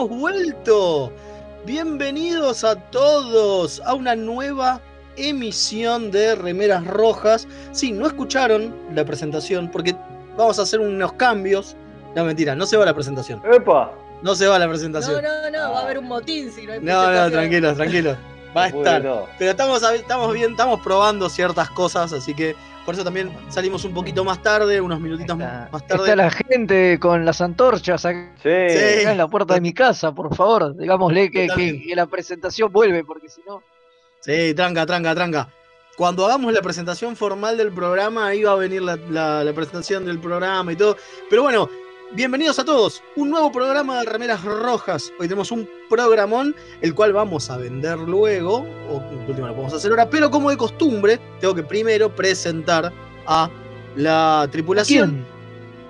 hemos vuelto. Bienvenidos a todos a una nueva emisión de Remeras Rojas. Sí, no escucharon la presentación porque vamos a hacer unos cambios. No, mentira, no se va la presentación. ¡Epa! No se va la presentación. No, no, no, va a haber un motín si no hay No, no, tranquilos, tranquilos. Va a estar. Pero estamos, estamos bien, estamos probando ciertas cosas, así que por eso también salimos un poquito más tarde, unos minutitos Está, más está tarde. la gente con las antorchas acá Sí. En la puerta de mi casa, por favor. Digámosle que, que- Totalmente. que la presentación vuelve, porque si no. Sí, tranca, tranca, tranca. Cuando hagamos la presentación formal del programa, ahí va a venir la, la- la presentación del programa y todo. Pero bueno, bienvenidos a todos. Un nuevo programa de Remeras Rojas. Hoy tenemos un programón, el cual vamos a vender luego, o de última lo podemos hacer ahora, pero como de costumbre, tengo que primero presentar a la tripulación.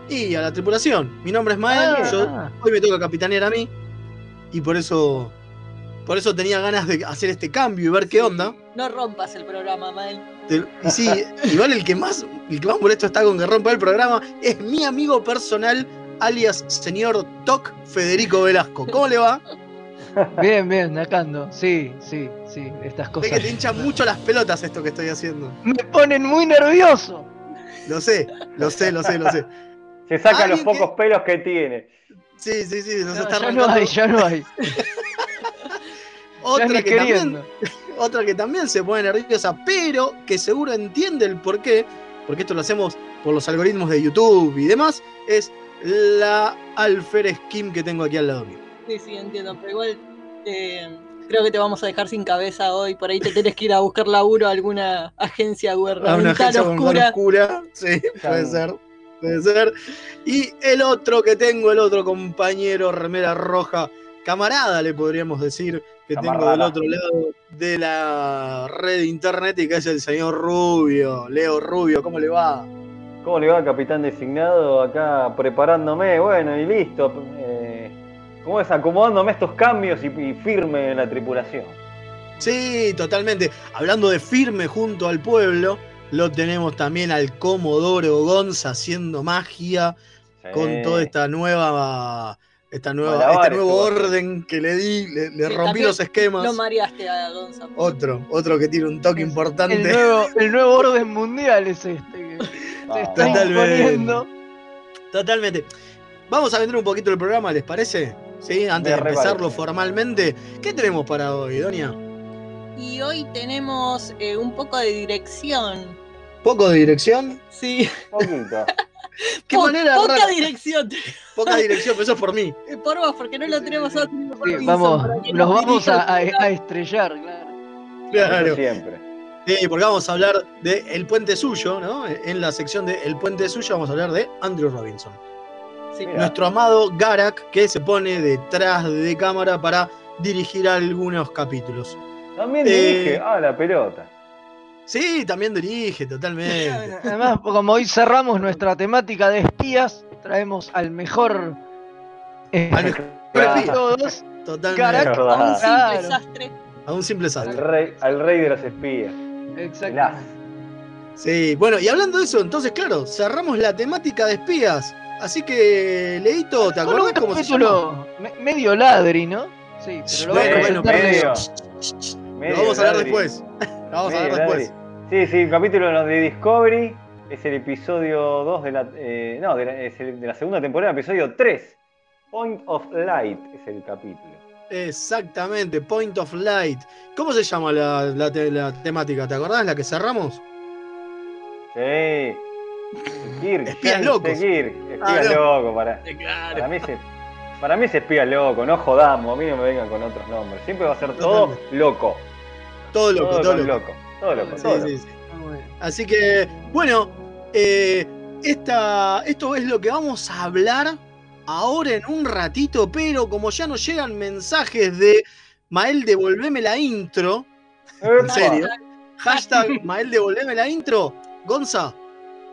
Y a la tripulación. Mi nombre es Mael, Ah, yo hoy me toca capitanear a mí. Y por eso. Por eso tenía ganas de hacer este cambio y ver qué onda. No rompas el programa, Mael. Y sí, igual el que más, el que más molesto está con que rompa el programa es mi amigo personal, alias señor Toc Federico Velasco. ¿Cómo le va? Bien, bien, acá ando. Sí, sí, sí, estas Ve cosas. que te hincha mucho las pelotas esto que estoy haciendo. Me ponen muy nervioso. Lo sé, lo sé, lo sé, lo sé. Se saca los pocos pelos que tiene. Sí, sí, sí, nos No, está ya no hay, ya no hay. otra que también otra que también se pone nerviosa, pero que seguro entiende el por qué, porque esto lo hacemos por los algoritmos de YouTube y demás, es la Alfer Skim que tengo aquí al lado mío. Sí, sí, entiendo, pero igual eh, creo que te vamos a dejar sin cabeza hoy. Por ahí te tenés que ir a buscar laburo a alguna agencia A una gubernamental agencia oscura. oscura. Sí, puede ser. Puede ser. Y el otro que tengo, el otro compañero, remera roja, camarada, le podríamos decir, que tengo del otro lado de la red internet y que es el señor Rubio, Leo Rubio, ¿cómo le va? ¿Cómo le va, capitán designado? Acá preparándome, bueno, y listo. Eh, ¿Cómo es? Acomodándome estos cambios y, y firme en la tripulación. Sí, totalmente. Hablando de firme junto al pueblo, lo tenemos también al Comodoro Gonza haciendo magia con toda esta nueva, esta nueva, este nuevo orden que le di, le, le Sí, rompí los esquemas. Lo mareaste a Gonza. Otro, otro que tiene un toque El importante. nuevo, el nuevo orden mundial es este. que Ah, se está Totalmente. imponiendo. Totalmente. Vamos a vender un poquito el programa, ¿les parece? Sí, antes Me de empezarlo parece. formalmente. ¿Qué tenemos para hoy, Doña? Y hoy tenemos eh, un poco de dirección. Poco de dirección. Sí, Poquito. ¿Qué Po- manera poca rara? dirección. Poca dirección, pero eso es por mí. Por vos, porque no lo tenemos Anthony Sí, vamos, nos vamos a, estrellar, claro. Claro. Eso siempre. Sí, porque vamos a hablar de El Puente Suyo, ¿no? En la sección de El Puente Suyo vamos a hablar de Andrew Robinson. Sí. Nuestro amado Garak, que se pone detrás de cámara para dirigir algunos capítulos. También Eh, dirige. Ah, la pelota. Sí, también dirige, totalmente. Además, como hoy cerramos nuestra temática de espías, traemos al mejor eh, Al mejor de espía. todos. Totalmente. Garak. a un simple sastre. A un simple Al sastre. rey, al rey de los espías. Exacto. Sí, bueno, y hablando de eso, entonces, claro, cerramos la temática de espías. Así que, Leito, ¿te un acordás cómo se llama? me- medio ladri, ¿no? Sí, pero lo Bueno, vamos a bueno, comentar medio. Lo Medio vamos a hablar ladri. después. Lo vamos a Medio hablar después. ladri. Sí, sí, el capítulo de Discovery es el episodio 2 de la. eh, no, de la, es el de la segunda temporada, episodio 3. Point of Light es el capítulo. Exactamente, Point of Light. ¿Cómo se llama la, la te- la temática? ¿Te acordás la que cerramos? Sí. Kirk, Espías locos. Kirk. Ah, Espías no. locos. Para, para, Claro. mí se, para mí es espía loco, no jodamos. A mí no me vengan con otros nombres. Siempre va a ser todo Totalmente. loco. Todo loco, todo loco. loco. Todo loco. Sí, todo sí, loco. sí. Ah, bueno. Así que, bueno, eh, esta, esto es lo que vamos a hablar ahora en un ratito, pero como ya nos llegan mensajes de Mael, devolveme la intro, en serio, hashtag Mael, devolveme la intro, Gonza,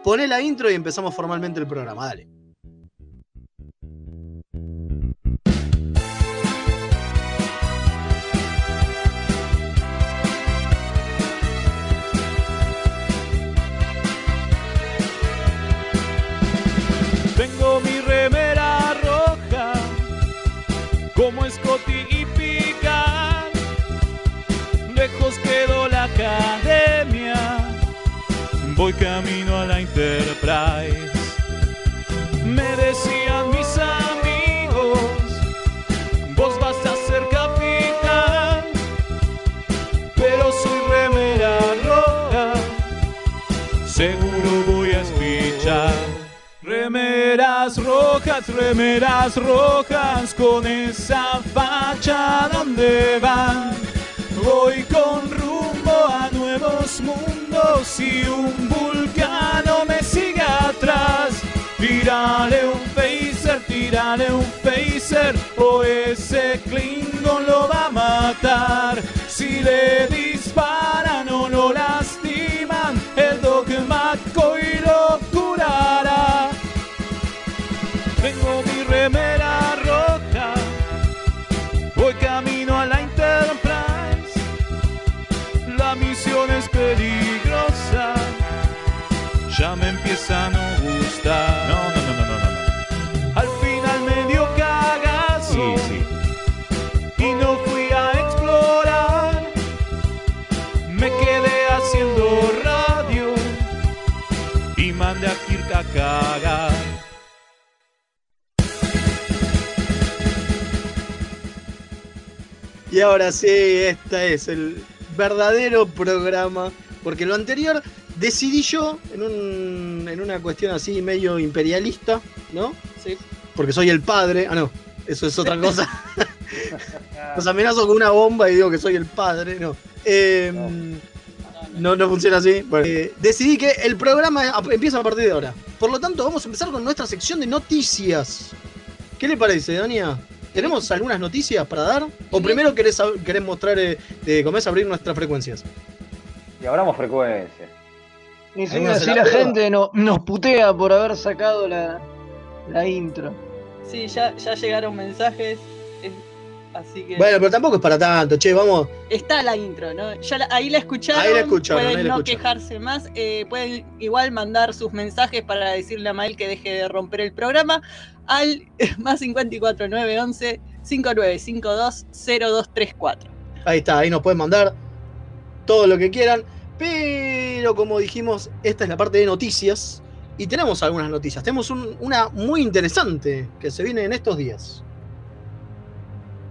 poné la intro y empezamos formalmente el programa, dale. Voy camino a la Enterprise. Me decían mis amigos, vos vas a ser capitán, pero soy remera roja, seguro voy a escuchar. Remeras rojas, remeras rojas, con esa facha donde van. Voy con rumbo a nuevos mundos y un vulcano me sigue atrás. Tírale un phaser, tírale un phaser, o ese Klingon lo va a matar. Si le disparan Y ahora sí, este es el verdadero programa. Porque lo anterior decidí yo en, un- en una cuestión así medio imperialista, ¿no? Sí. Porque soy el padre. Ah, no, eso es otra cosa. Los amenazo con una bomba y digo que soy el padre. No. Eh, no, no funciona así. Bueno, eh, decidí que el programa empieza a partir de ahora. Por lo tanto, vamos a empezar con nuestra sección de noticias. ¿Qué le parece, Dania? ¿Tenemos algunas noticias para dar? ¿O primero querés, querés mostrar, eh, eh, cómo es abrir nuestras frecuencias? Y abramos frecuencia. Ni Ahí siquiera no se si la la gente no, nos putea por haber sacado la, la intro. Sí, ya, ya llegaron mensajes. Así que Bueno, pero tampoco es para tanto, che, vamos. está la intro, ¿no? Ya la- ahí la escucharon. Ahí la escucharon, Pueden ahí la no escucharon. quejarse más. eh, pueden igual mandar sus mensajes para decirle a Mael que deje de romper el programa al más 54 911 5952 0234. Ahí está, ahí nos pueden mandar todo lo que quieran. Pero como dijimos, esta es la parte de noticias. Y tenemos algunas noticias. Tenemos un- una muy interesante que se viene en estos días.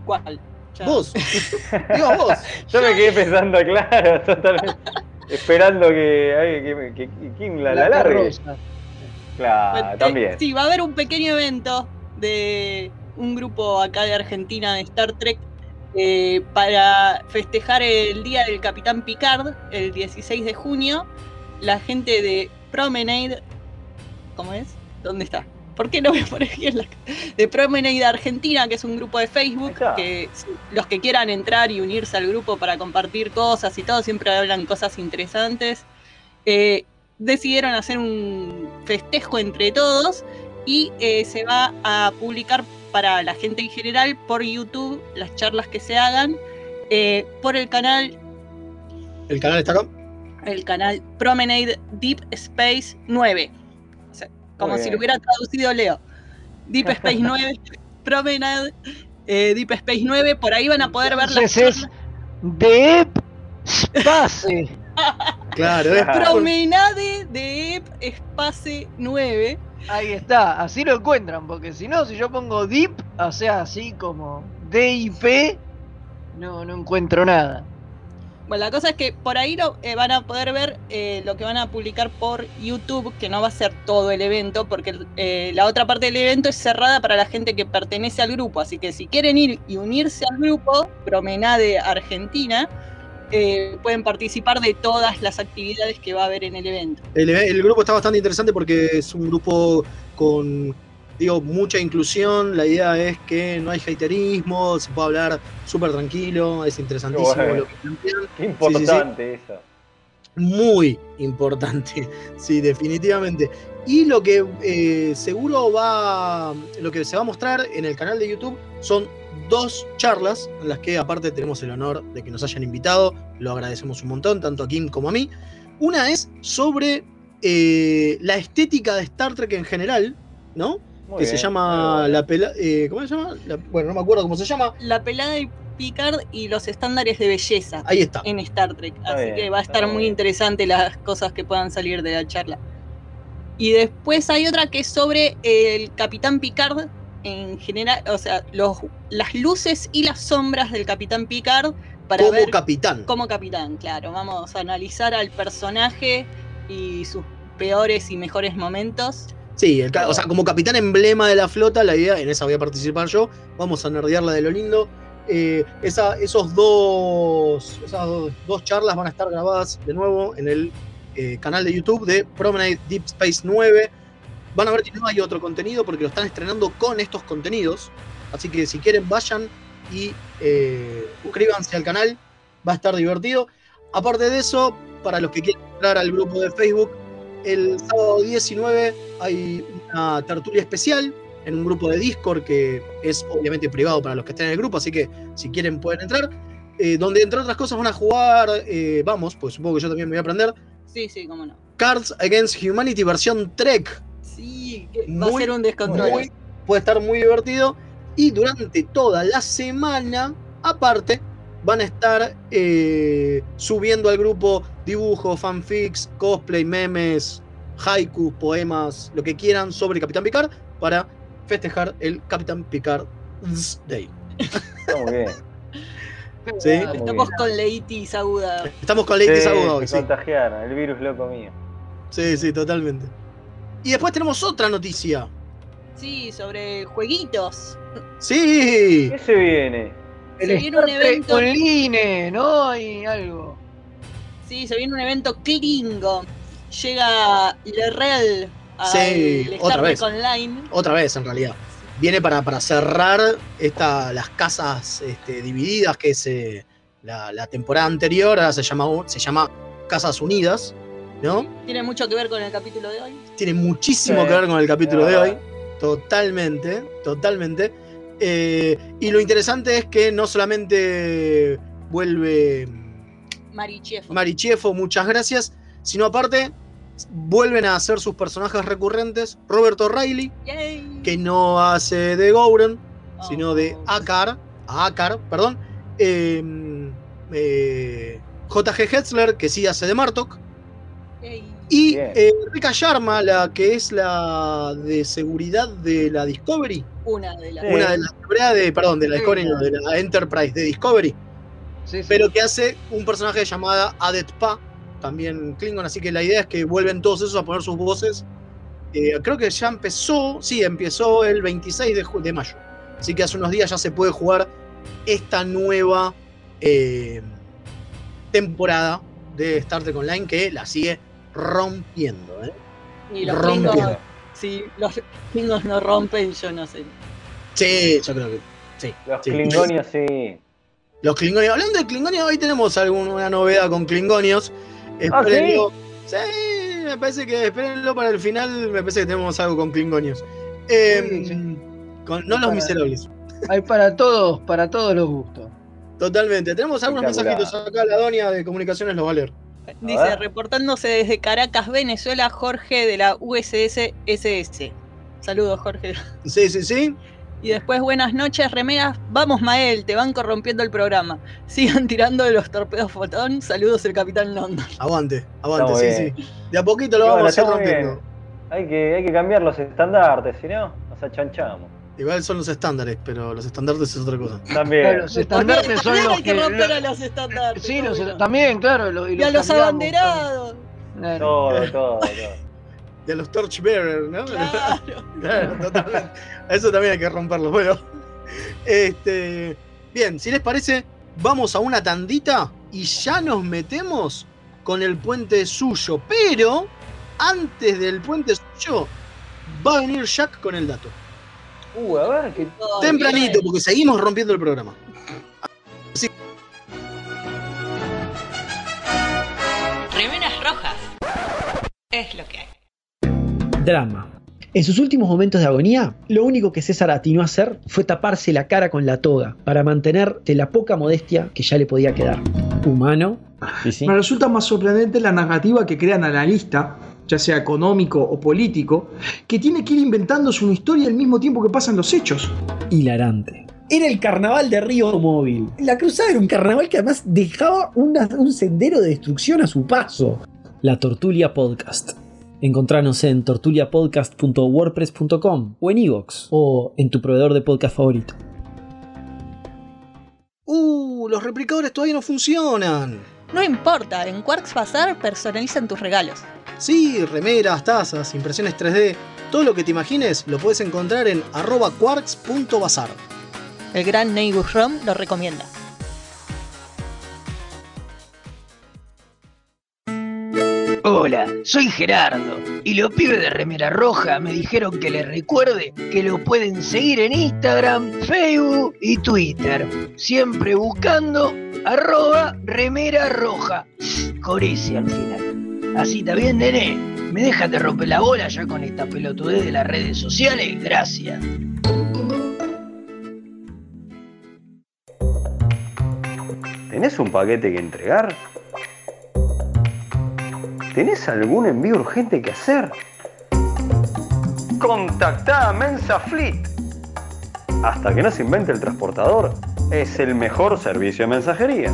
¿Cuál? Ya. Vos, digo vos. Yo me quedé pensando, claro, totalmente. Esperando que, ay, que, que, que Kim la, la largue. carroza. Claro, te- también. Sí, va a haber un pequeño evento de un grupo acá de Argentina de Star Trek eh, para festejar el Día del Capitán Picard, el 16 de junio. La gente de Promenade. ¿Cómo es? ¿Dónde está? ¿Por qué no me pone bien la De Promenade Argentina, que es un grupo de Facebook, que los que quieran entrar y unirse al grupo para compartir cosas y todo, siempre hablan cosas interesantes. Eh, decidieron hacer un festejo entre todos y eh, se va a publicar para la gente en general por YouTube las charlas que se hagan eh, por el canal El canal está acá. el canal Promenade Deep Space 9 O sea, como Muy si bien. lo hubiera traducido Leo Deep Space 9 Promenade eh, Deep Space 9 por ahí van a poder ver las es charlas. de Space. Claro, es. Promenade de Space 9 Ahí está, así lo encuentran, porque si no, si yo pongo Deep, o sea, así como DIP, no, no encuentro nada. Bueno, la cosa es que por ahí eh, van a poder ver eh, lo que van a publicar por YouTube, que no va a ser todo el evento, porque eh, la otra parte del evento es cerrada para la gente que pertenece al grupo. Así que si quieren ir y unirse al grupo, Promenade Argentina, pueden participar de todas las actividades que va a haber en el evento. El grupo está bastante interesante porque es un grupo con, digo, mucha inclusión. La idea es que no hay haterismo, se puede hablar súper tranquilo, es interesantísimo bueno. lo que plantean. Qué importante eso. Muy importante, sí, definitivamente. Y lo que eh, seguro va, lo que se va a mostrar en el canal de YouTube son dos charlas en las que aparte tenemos el honor de que nos hayan invitado, lo agradecemos un montón, tanto a Kim como a mí. Una es sobre eh, la estética de Star Trek en general, ¿no? Muy que se llama la pela, eh, ¿cómo se llama? La- bueno, no me acuerdo cómo se llama. La pelada y Picard y los estándares de belleza Ahí está. en Star Trek. Está Así bien, que va a estar muy bien. interesante las cosas que puedan salir de la charla. Y después hay otra que es sobre el Capitán Picard en general, o sea, los, las luces y las sombras del Capitán Picard para Como ver capitán. como capitán, claro. Vamos a analizar al personaje y sus peores y mejores momentos. Sí, o sea, como capitán emblema de la flota, la idea, en esa voy a participar yo, vamos a nerdearla de lo lindo. Eh, esos dos, esas dos, dos charlas van a estar grabadas de nuevo en el eh, canal de YouTube de Promenade Deep Space 9. Van a ver que no hay otro contenido porque lo están estrenando con estos contenidos. Así que si quieren, vayan y eh, suscríbanse al canal, va a estar divertido. Aparte de eso, para los que quieran entrar al grupo de Facebook, el sábado 19 hay una tertulia especial en un grupo de Discord que es obviamente privado para los que estén en el grupo, así que si quieren pueden entrar. eh, donde entre otras cosas van a jugar, eh, vamos, pues supongo que yo también me voy a aprender, Sí, sí, cómo no. Cards Against Humanity versión Trek. Sí, que va Muy, a ser un descontrol. Puede estar muy divertido. Y durante toda la semana, aparte, van a estar eh, subiendo al grupo dibujos, fanfics, cosplay, memes, haikus, poemas, lo que quieran sobre Capitán Picard para festejar el Capitán Picard's Day. Muy bien. Sí. Muy Estamos bien. con leitis aguda. Estamos con Lady Sí, Aguda hoy, se sí. contagiaron, el virus loco mío. Sí, sí, totalmente. Y después tenemos otra noticia. Sí, sobre jueguitos. Sí, ¿Qué se viene? Se viene un evento. Online, ¿no? Hay algo. Sí, se viene un evento Klingo. Llega Lerrel al Sí, Star otra Trek vez. Online. otra vez en realidad. Viene para, para cerrar esta, las casas este, divididas, que es eh, la, la temporada anterior, ahora se llama, se llama Casas Unidas, ¿no? Tiene mucho que ver con el capítulo de hoy. Tiene muchísimo Sí, que ver con el capítulo de hoy, totalmente, totalmente. Eh, y lo interesante es que no solamente vuelve Marichef. Marichefo, muchas gracias, sino aparte vuelven a hacer sus personajes recurrentes, Roberto Riley, Yay. que no hace de Gouren, Oh. sino de Akar, Akar, perdón, eh, eh, J.G. Hetzler, que sí hace de Martok. Y eh, Rika Sharma, la que es la de seguridad de la Discovery, Una de las. Sí. una de las seguridad de, perdón, de la Sí. Discovery, no, de la Enterprise de Discovery, Sí, sí. pero que hace un personaje llamada Adet Pa, también Klingon, así que la idea es que vuelven todos esos a poner sus voces. Eh, creo que ya empezó, sí, empezó el 26 de, ju- de mayo. Así que hace unos días ya se puede jugar esta nueva eh, temporada de Star Trek Online que la sigue rompiendo. ¿eh? Y los Rompe. Klingons, si los Klingons no rompen, yo no sé. Sí, yo creo que sí. Los sí. Klingonios sí. Los Klingonios. Hablando de Klingonios, hoy tenemos alguna novedad con Klingonios. Ah, ¿sí? Me parece que espérenlo para el final. Me parece que tenemos algo con Klingonios. Eh, Sí, sí. con- no los Para- miserables. Hay para todos, para todos los gustos. Totalmente. Tenemos algunos mensajitos acá. La doña de comunicaciones los va a leer. Dice, reportándose desde Caracas, Venezuela, Jorge de la USS SS. Saludos, Jorge. Sí, sí, sí. Y después, buenas noches, remeras. Vamos, Mael, te van corrompiendo el programa. Sigan tirando de los torpedos fotón. Saludos, el Capitán London. Aguante, aguante, sí, sí. De a poquito lo vamos a ir rompiendo. Hay que, hay que cambiar los estandartes, si no, nos achanchamos. Igual son los estándares, pero los estandartes es otra cosa. También. Claro, los estandartes son También los hay que que. romper a los estandartes. sí, los- también, claro. lo- Y a los cambiamos, abanderados. claro. Todo, todo, todo. De los Torchbearer, ¿no? Claro. Claro, totalmente. Eso también hay que romperlo. Bueno, este, bien, si les parece, vamos a una tandita y ya nos metemos con el puente suyo. Pero antes del puente suyo, va a venir Jack con el dato. Uh, a ver, que Todo Tempranito, bien. porque seguimos rompiendo el programa. Remeras rojas. Es lo que hay. Drama. En sus últimos momentos de agonía, lo único que César atinó a hacer fue taparse la cara con la toga para mantener de la poca modestia que ya le podía quedar. Humano, Me resulta más sorprendente la narrativa que crea el analista, ya sea económico o político, que tiene que ir inventándose una historia al mismo tiempo que pasan los hechos. hilarante. era el carnaval de Río Móvil. La cruzada era un carnaval que además dejaba una- un sendero de destrucción a su paso. La Tortulia Podcast. Encontranos en tortuliapodcast.wordpress.com o en iVoox o en tu proveedor de podcast favorito. Uh, los replicadores todavía no funcionan. No importa, en Quarks Bazar personalizan tus regalos. Sí, remeras, tazas, impresiones 3D, todo lo que te imagines lo puedes encontrar en arroba quarks.bazar. El gran Neighbor Rom lo recomienda. Hola, soy Gerardo y los pibes de Remera Roja me dijeron que les recuerde que lo pueden seguir en Instagram, Facebook y Twitter, siempre buscando arroba Remera Roja, con ese al final. Así está bien, nene. ¿Me dejas de romper la bola ya con esta pelotudez de las redes sociales? Gracias. ¿Tenés un paquete que entregar? ¿Tenés algún envío urgente que hacer? Contactá a Mensa Fleet. Hasta que no se invente el transportador, es el mejor servicio de mensajería.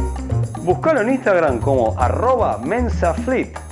Búscalo en Instagram como arroba mensafleet.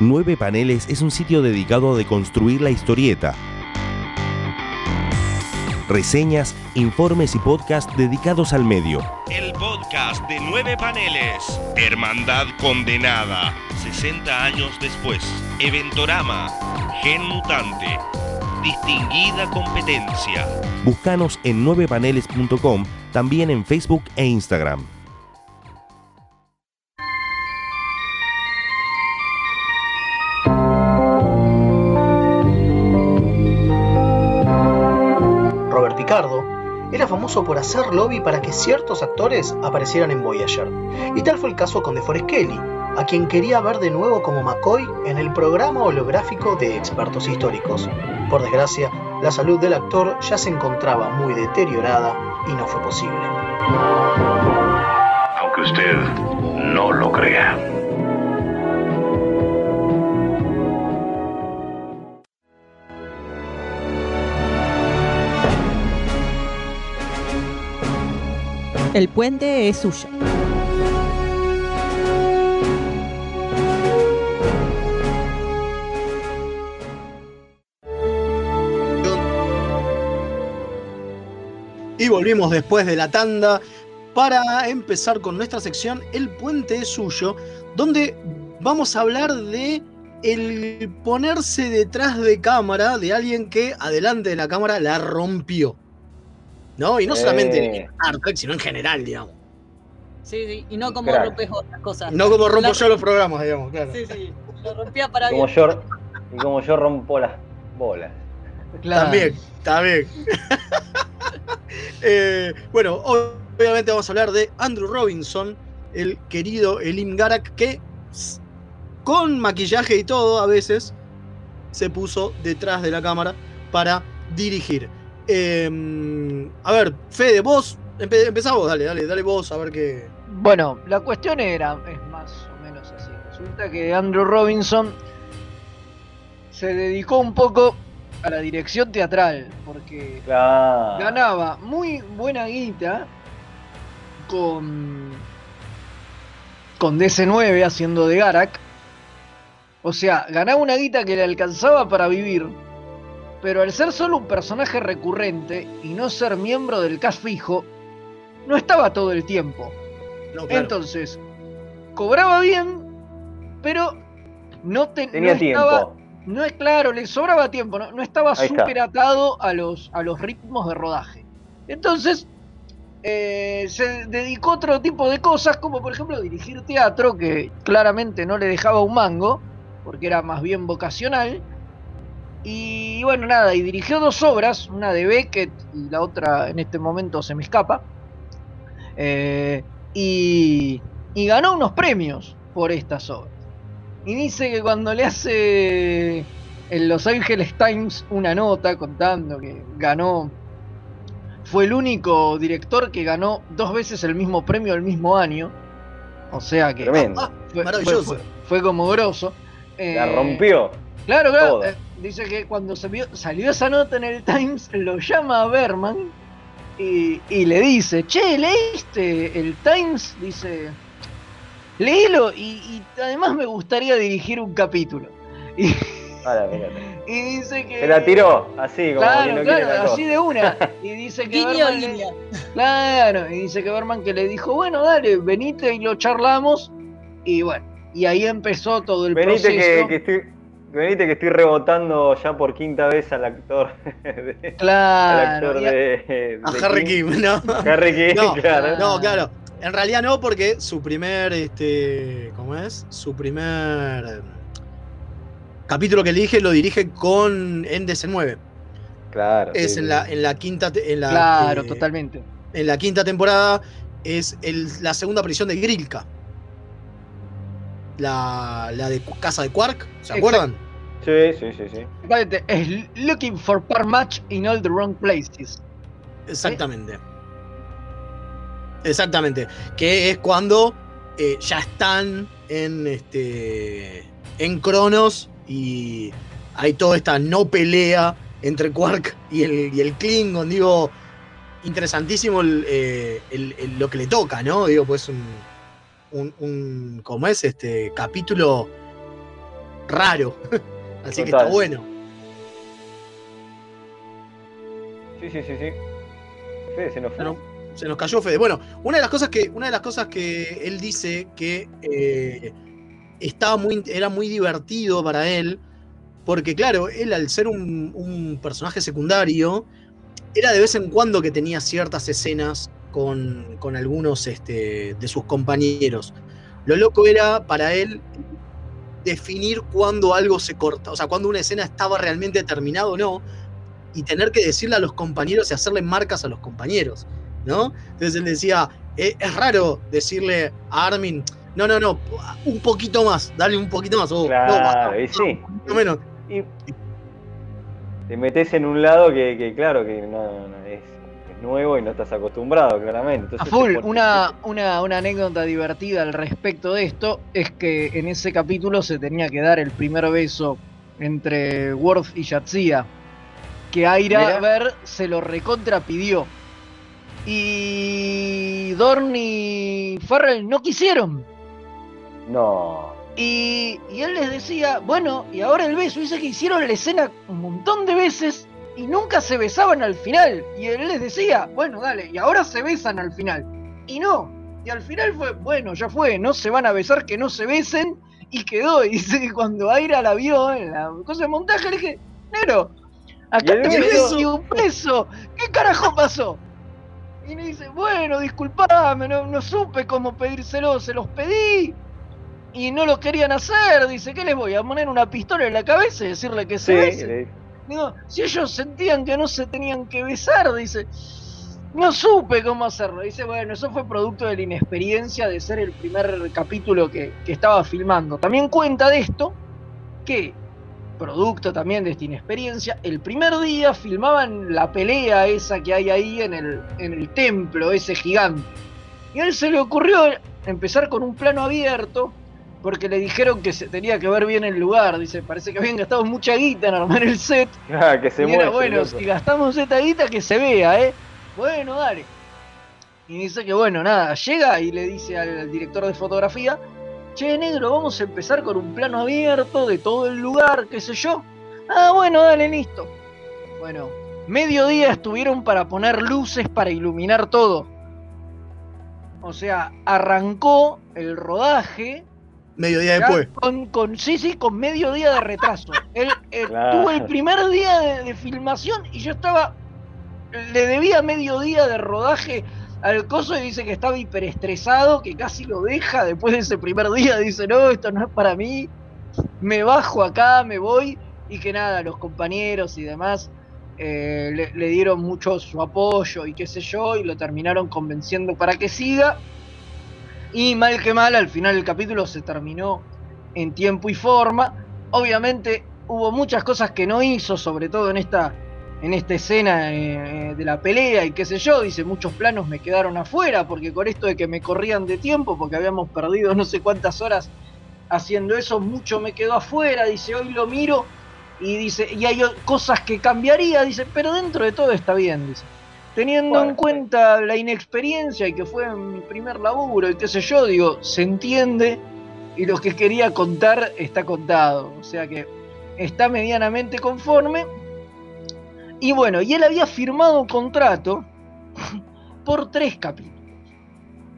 9 Paneles es un sitio dedicado a deconstruir la historieta. Reseñas, informes y podcast dedicados al medio. El podcast de 9 Paneles. Hermandad condenada. 60 años después. Eventorama. Gen mutante. Distinguida competencia. Búscanos en 9paneles.com, también en Facebook e Instagram. Robert Picardo era famoso por hacer lobby para que ciertos actores aparecieran en Voyager. Y tal fue el caso con DeForest Kelly, a quien quería ver de nuevo como McCoy en el programa holográfico de expertos históricos. Por desgracia, la salud del actor ya se encontraba muy deteriorada y no fue posible. Aunque usted no lo crea. El puente es suyo. Y volvimos después de la tanda para empezar con nuestra sección El puente es suyo, donde vamos a hablar de el ponerse detrás de cámara de alguien que adelante de la cámara la rompió. ¿No? Y no solamente Eh. en Star Trek, sino en general, digamos. Sí, sí, y no como rompes otras cosas. No como rompo La- yo los programas, digamos, claro. Sí, sí, lo rompía para Como bien. yo, y como yo rompo las bolas. Claro. También, también. Eh, bueno, obviamente vamos a hablar de Andrew Robinson, el querido Elim Garak, que con maquillaje y todo a veces se puso detrás de la cámara para dirigir. Eh, a ver, Fede, vos, empe empezá vos, dale, dale, dale vos a ver qué. Bueno, la cuestión era, es más o menos así. Resulta que Andrew Robinson se dedicó un poco a la dirección teatral, porque Claro. ganaba muy buena guita con con DC9 haciendo de Garak. O sea, ganaba una guita que le alcanzaba para vivir, pero al ser solo un personaje recurrente y no ser miembro del cast fijo, no estaba todo el tiempo. No, claro. Entonces, cobraba bien, pero no, te, Tenía no estaba, tiempo. no es claro, le sobraba tiempo, no, no estaba súper atado a los, a los ritmos de rodaje. Entonces, eh, se dedicó a otro tipo de cosas, como por ejemplo dirigir teatro, que claramente no le dejaba un mango, porque era más bien vocacional. Y bueno, nada, y dirigió dos obras, una de Beckett y la otra en este momento se me escapa, Eh, y, y ganó unos premios por estas obras. Y dice que cuando le hace en Los Angeles Times una nota contando que ganó, fue el único director que ganó dos veces el mismo premio el mismo año. O sea que Tremendo. Ah, fue, maravilloso. fue- fue como grosso. La Eh, rompió. Claro, claro. Todo. eh, dice que cuando se vio- salió esa nota en el Times, lo llama a Berman y, y le dice, che, ¿leíste el Times? Dice, léelo y, y además me gustaría dirigir un capítulo. Y, Ahora, fíjate. y dice que... Se la tiró, así, como Claro, no así de una. Y dice que Guiño, Berman le- guiño. Claro, y dice que Berman que le dijo, bueno, dale, venite y lo charlamos. Y bueno, y ahí empezó todo el Venite proceso. que, que estoy. Venite que estoy rebotando ya por quinta vez al actor. de- al Claro, actor y a- de, A de Harry Kim, ¿no? Harry Kim, No, claro. No, claro. En realidad no, porque su primer, este, ¿cómo es? Su primer eh, capítulo que elige lo dirige con en DC9. Claro. Es sí, en sí. la, en la quinta, te- en la, claro, eh, totalmente. en la quinta temporada es el- la segunda prisión de Grilka. La, la de Casa de Quark, ¿se Exacto. acuerdan? Sí, sí, sí, sí. Exactamente, Es looking for par match in all the wrong places. Exactamente. Exactamente. Que es cuando eh, ya están en este. en Cronos y hay toda esta no pelea entre Quark y el, y el Klingon. Digo, interesantísimo el, eh, el- el- lo que le toca, ¿no? Digo, pues un. un, un ¿Cómo es? Este capítulo raro. Así que está bueno. Sí, sí, sí, sí. Fede, se nos fue. Bueno, se nos cayó Fede. Bueno, una de las cosas que, una de las cosas que él dice que eh, estaba muy, era muy divertido para él, porque claro, él al ser un, un personaje secundario, era de vez en cuando que tenía ciertas escenas con, con algunos este, de sus compañeros. Lo loco era para él definir cuándo algo se corta, o sea, cuando una escena estaba realmente terminada o no, y tener que decirle a los compañeros y hacerle marcas a los compañeros, ¿no? Entonces él decía, "Eh, es raro decirle a Armin, no, no, no, un poquito más, dale un poquito más, o no, Claro, basta, y sí. un poquito menos. Y te metes en un lado que, que claro, que no, no, es, es nuevo y no estás acostumbrado, claramente. A full, una, una, una anécdota divertida al respecto de esto es que en ese capítulo se tenía que dar el primer beso entre Worf y Yatsia. Que Aira. Ver se lo recontra pidió. Y Dorn y Farrell no quisieron. No. Y, y él les decía, bueno, y ahora el beso. Dice que hicieron la escena un montón de veces y nunca se besaban al final. Y él les decía, bueno, dale, y ahora se besan al final. Y no. Y al final fue, bueno, ya fue, no se van a besar, que no se besen. Y quedó. Y dice que cuando Aira la vio en la cosa de montaje, le dije, negro, acá ¿Y te quedó un beso. ¿Qué carajo pasó? Y me dice, bueno, disculpame, no, no supe cómo pedírselo, se los pedí y no lo querían hacer. Dice, ¿qué les voy a poner una pistola en la cabeza y decirle que se Sí, besen? Si ellos sentían que no se tenían que besar, dice, no supe cómo hacerlo. Dice, bueno, eso fue producto de la inexperiencia de ser el primer capítulo que, que estaba filmando. También cuenta de esto que, producto también de esta inexperiencia, el primer día filmaban la pelea esa que hay ahí en el, en el templo, ese gigante. Y a él se le ocurrió empezar con un plano abierto porque le dijeron que se tenía que ver bien el lugar. Dice, parece que habían gastado mucha guita en armar el set. Ah, que se y muestre, era, bueno, loco. si gastamos esta guita, que se vea, ¿eh? Bueno, dale. Y dice que, bueno, nada, llega y le dice al director de fotografía, che, negro, vamos a empezar con un plano abierto de todo el lugar, qué sé yo. Ah, bueno, dale, listo. Bueno, mediodía estuvieron para poner luces para iluminar todo. O sea, arrancó el rodaje Mediodía después. Con, con, sí, sí, con medio día de retraso. Él eh, Claro. tuvo el primer día de, de filmación y yo estaba. Le debía medio día de rodaje al coso y dice que estaba hiperestresado, que casi lo deja después de ese primer día. Dice, no, esto no es para mí. Me bajo acá, me voy. Y que nada, los compañeros y demás eh, le, le dieron mucho su apoyo y qué sé yo, y lo terminaron convenciendo para que siga. Y mal que mal, al final el capítulo se terminó en tiempo y forma. Obviamente hubo muchas cosas que no hizo, sobre todo en esta, en esta escena eh, de la pelea y qué sé yo. Dice, muchos planos me quedaron afuera, porque con esto de que me corrían de tiempo, porque habíamos perdido no sé cuántas horas haciendo eso, mucho me quedó afuera. Dice, hoy lo miro y dice, y hay cosas que cambiaría, dice, pero dentro de todo está bien, dice. Teniendo Bueno, en cuenta la inexperiencia y que fue mi primer laburo y qué sé yo, digo, se entiende y lo que quería contar está contado. O sea que está medianamente conforme. Y bueno, y él había firmado un contrato por tres capítulos.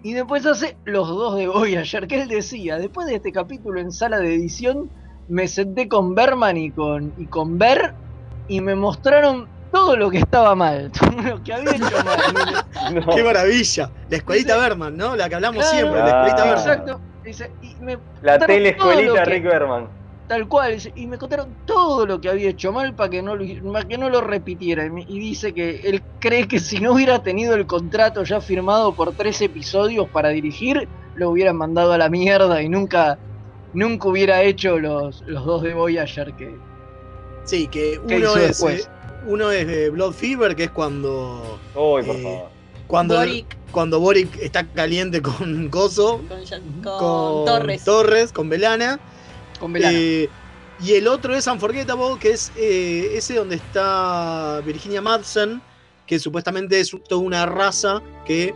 Y después hace los dos de Voyager, que él decía, después de este capítulo en sala de edición, me senté con Berman y con, y con Ver y me mostraron todo lo que estaba mal, todo lo que había hecho mal. Qué maravilla. La escuelita Berman, ¿no? La que hablamos Claro, siempre, la escuelita Berman. Exacto. Dice, y me La teleescuelita Rick Berman. Tal cual, dice, y me contaron todo lo que había hecho mal para que no lo, para que no lo repitiera. Y me- Y dice que él cree que si no hubiera tenido el contrato ya firmado por tres episodios para dirigir, lo hubieran mandado a la mierda y nunca, nunca hubiera hecho los, los dos de Voyager que, Sí, que que uno hizo es, después. eh, uno es de Blood Fever, que es cuando. Uy, por eh, favor. Cuando Boric. cuando Boric está caliente con Coso, Con, con con Torres. Torres, con Belana. con Belana. Eh, y el otro es Unforgettable, que es eh, ese donde está Virginia Madsen, que supuestamente es toda una raza que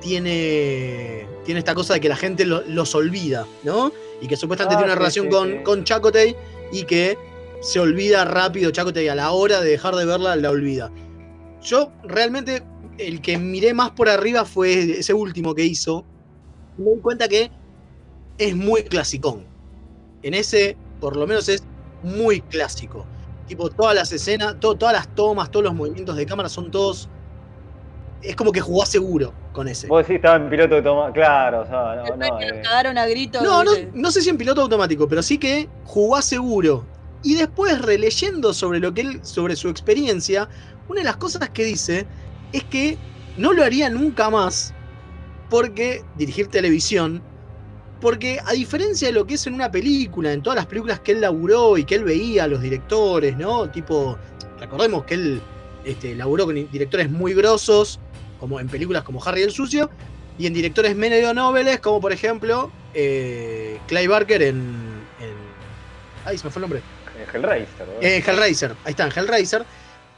tiene, tiene esta cosa de que la gente lo- los olvida, ¿no? Y que supuestamente Ah, tiene una sí, relación sí, con, sí. con Chakotay y que se olvida rápido Chakotay a la hora de dejar de verla, la olvida. Yo realmente el que miré más por arriba fue ese último que hizo. Me di cuenta que es muy clasicón. En ese, por lo menos, es muy clásico. Tipo, todas las escenas, to- todas las tomas, todos los movimientos de cámara son todos. Es como que jugó seguro con ese. Vos decís estaba en piloto automático. Claro, o sea, no, no. Eh. a gritos. No, no, no sé si en piloto automático, pero sí que jugó a seguro. Y después, releyendo sobre lo que él, sobre su experiencia, una de las cosas que dice es que no lo haría nunca más porque dirigir televisión. Porque a diferencia de lo que es en una película, en todas las películas que él laburó y que él veía los directores, ¿no? Tipo, recordemos que él este, laburó con directores muy grosos, como en películas como Harry el Sucio, y en directores medio nobles, como por ejemplo eh, Clay Barker en. Ay, se me fue el nombre. En Hellraiser, ¿no? Eh, Hellraiser, ahí está, en Hellraiser.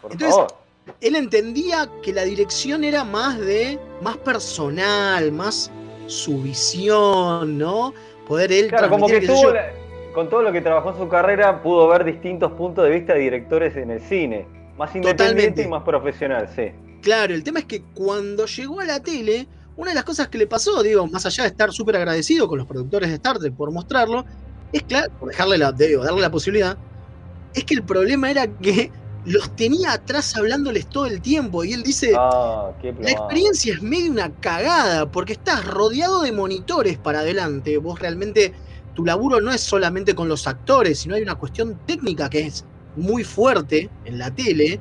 Por entonces- favor. Él entendía que la dirección era más de. más personal, más su visión, ¿no? Poder él. Claro, como que tuvo, la- con todo lo que trabajó en su carrera, pudo ver distintos puntos de vista de directores en el cine. Más independiente Totalmente. y más profesional, sí. Claro, el tema es que cuando llegó a la tele, una de las cosas que le pasó, digo, más allá de estar súper agradecido con los productores de Star Trek por mostrarlo, es claro, por dejarle la, digo, darle la posibilidad, es que el problema era que los tenía atrás hablándoles todo el tiempo. Y él dice, Ah, la experiencia es medio una cagada, porque estás rodeado de monitores para adelante. Vos realmente, tu laburo no es solamente con los actores, sino hay una cuestión técnica que es muy fuerte en la tele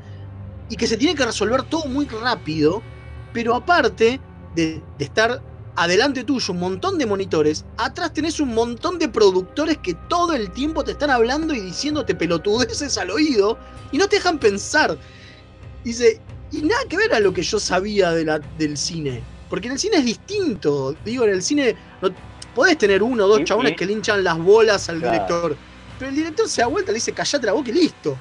y que se tiene que resolver todo muy rápido, pero aparte de, de estar adelante tuyo un montón de monitores, atrás tenés un montón de productores que todo el tiempo te están hablando y diciéndote pelotudeces al oído y no te dejan pensar. Dice, y nada que ver a lo que yo sabía de la, del cine. Porque en el cine es distinto. Digo, en el cine no, podés tener uno o dos chabones que le hinchan las bolas al Claro. director. Pero el director se da vuelta, le dice, callate la boca y listo.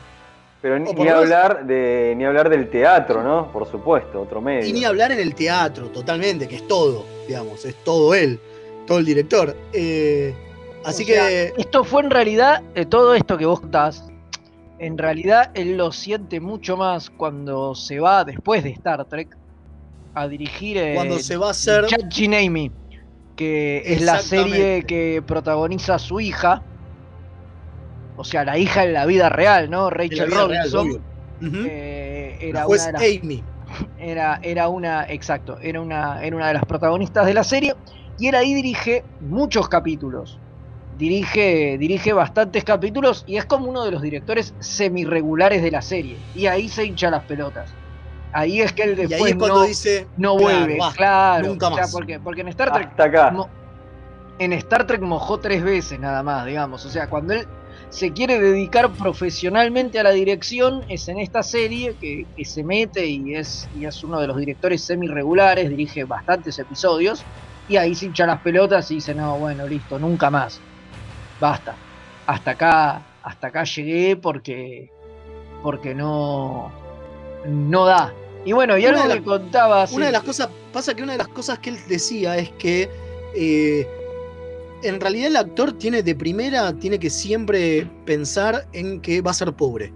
Pero ni, hablar de, ni hablar del teatro, ¿no? Por supuesto, otro medio. Y ni hablar en el teatro, totalmente, que es todo, digamos, es todo él, todo el director. Eh, así O sea, que, Esto fue en realidad, eh, todo esto que vos contás, en realidad él lo siente mucho más cuando se va después de Star Trek a dirigir eh, cuando se va a hacer. Chat que es la serie que protagoniza su hija, o sea, la hija en la vida real, ¿no? Rachel real, Robinson. obvio. Ujú. eh, La era juez una de las Amy. era, era una, exacto, era una, era una de las protagonistas de la serie y él ahí dirige muchos capítulos dirige, dirige bastantes capítulos y es como uno de los directores semi-regulares de la serie. Y ahí se hincha las pelotas. Ahí es que él Y después ahí es cuando no, dice. no claro, vuelve, claro. Nunca o sea, más. porque, porque en Star Trek Hasta acá. mo- en Star Trek mojó tres veces nada más, digamos. O sea, cuando él se quiere dedicar profesionalmente a la dirección, es en esta serie que, que se mete y es, y es uno de los directores semi-regulares, dirige bastantes episodios, y ahí se hincha las pelotas y dice, no, bueno, listo, nunca más. Basta. Hasta acá, hasta acá llegué porque, porque no, no da. Y bueno, y algo de la- que contaba... sí, Una de las cosas, pasa que una de las cosas que él decía es que eh, en realidad el actor tiene de primera, tiene que siempre pensar en que va a ser pobre,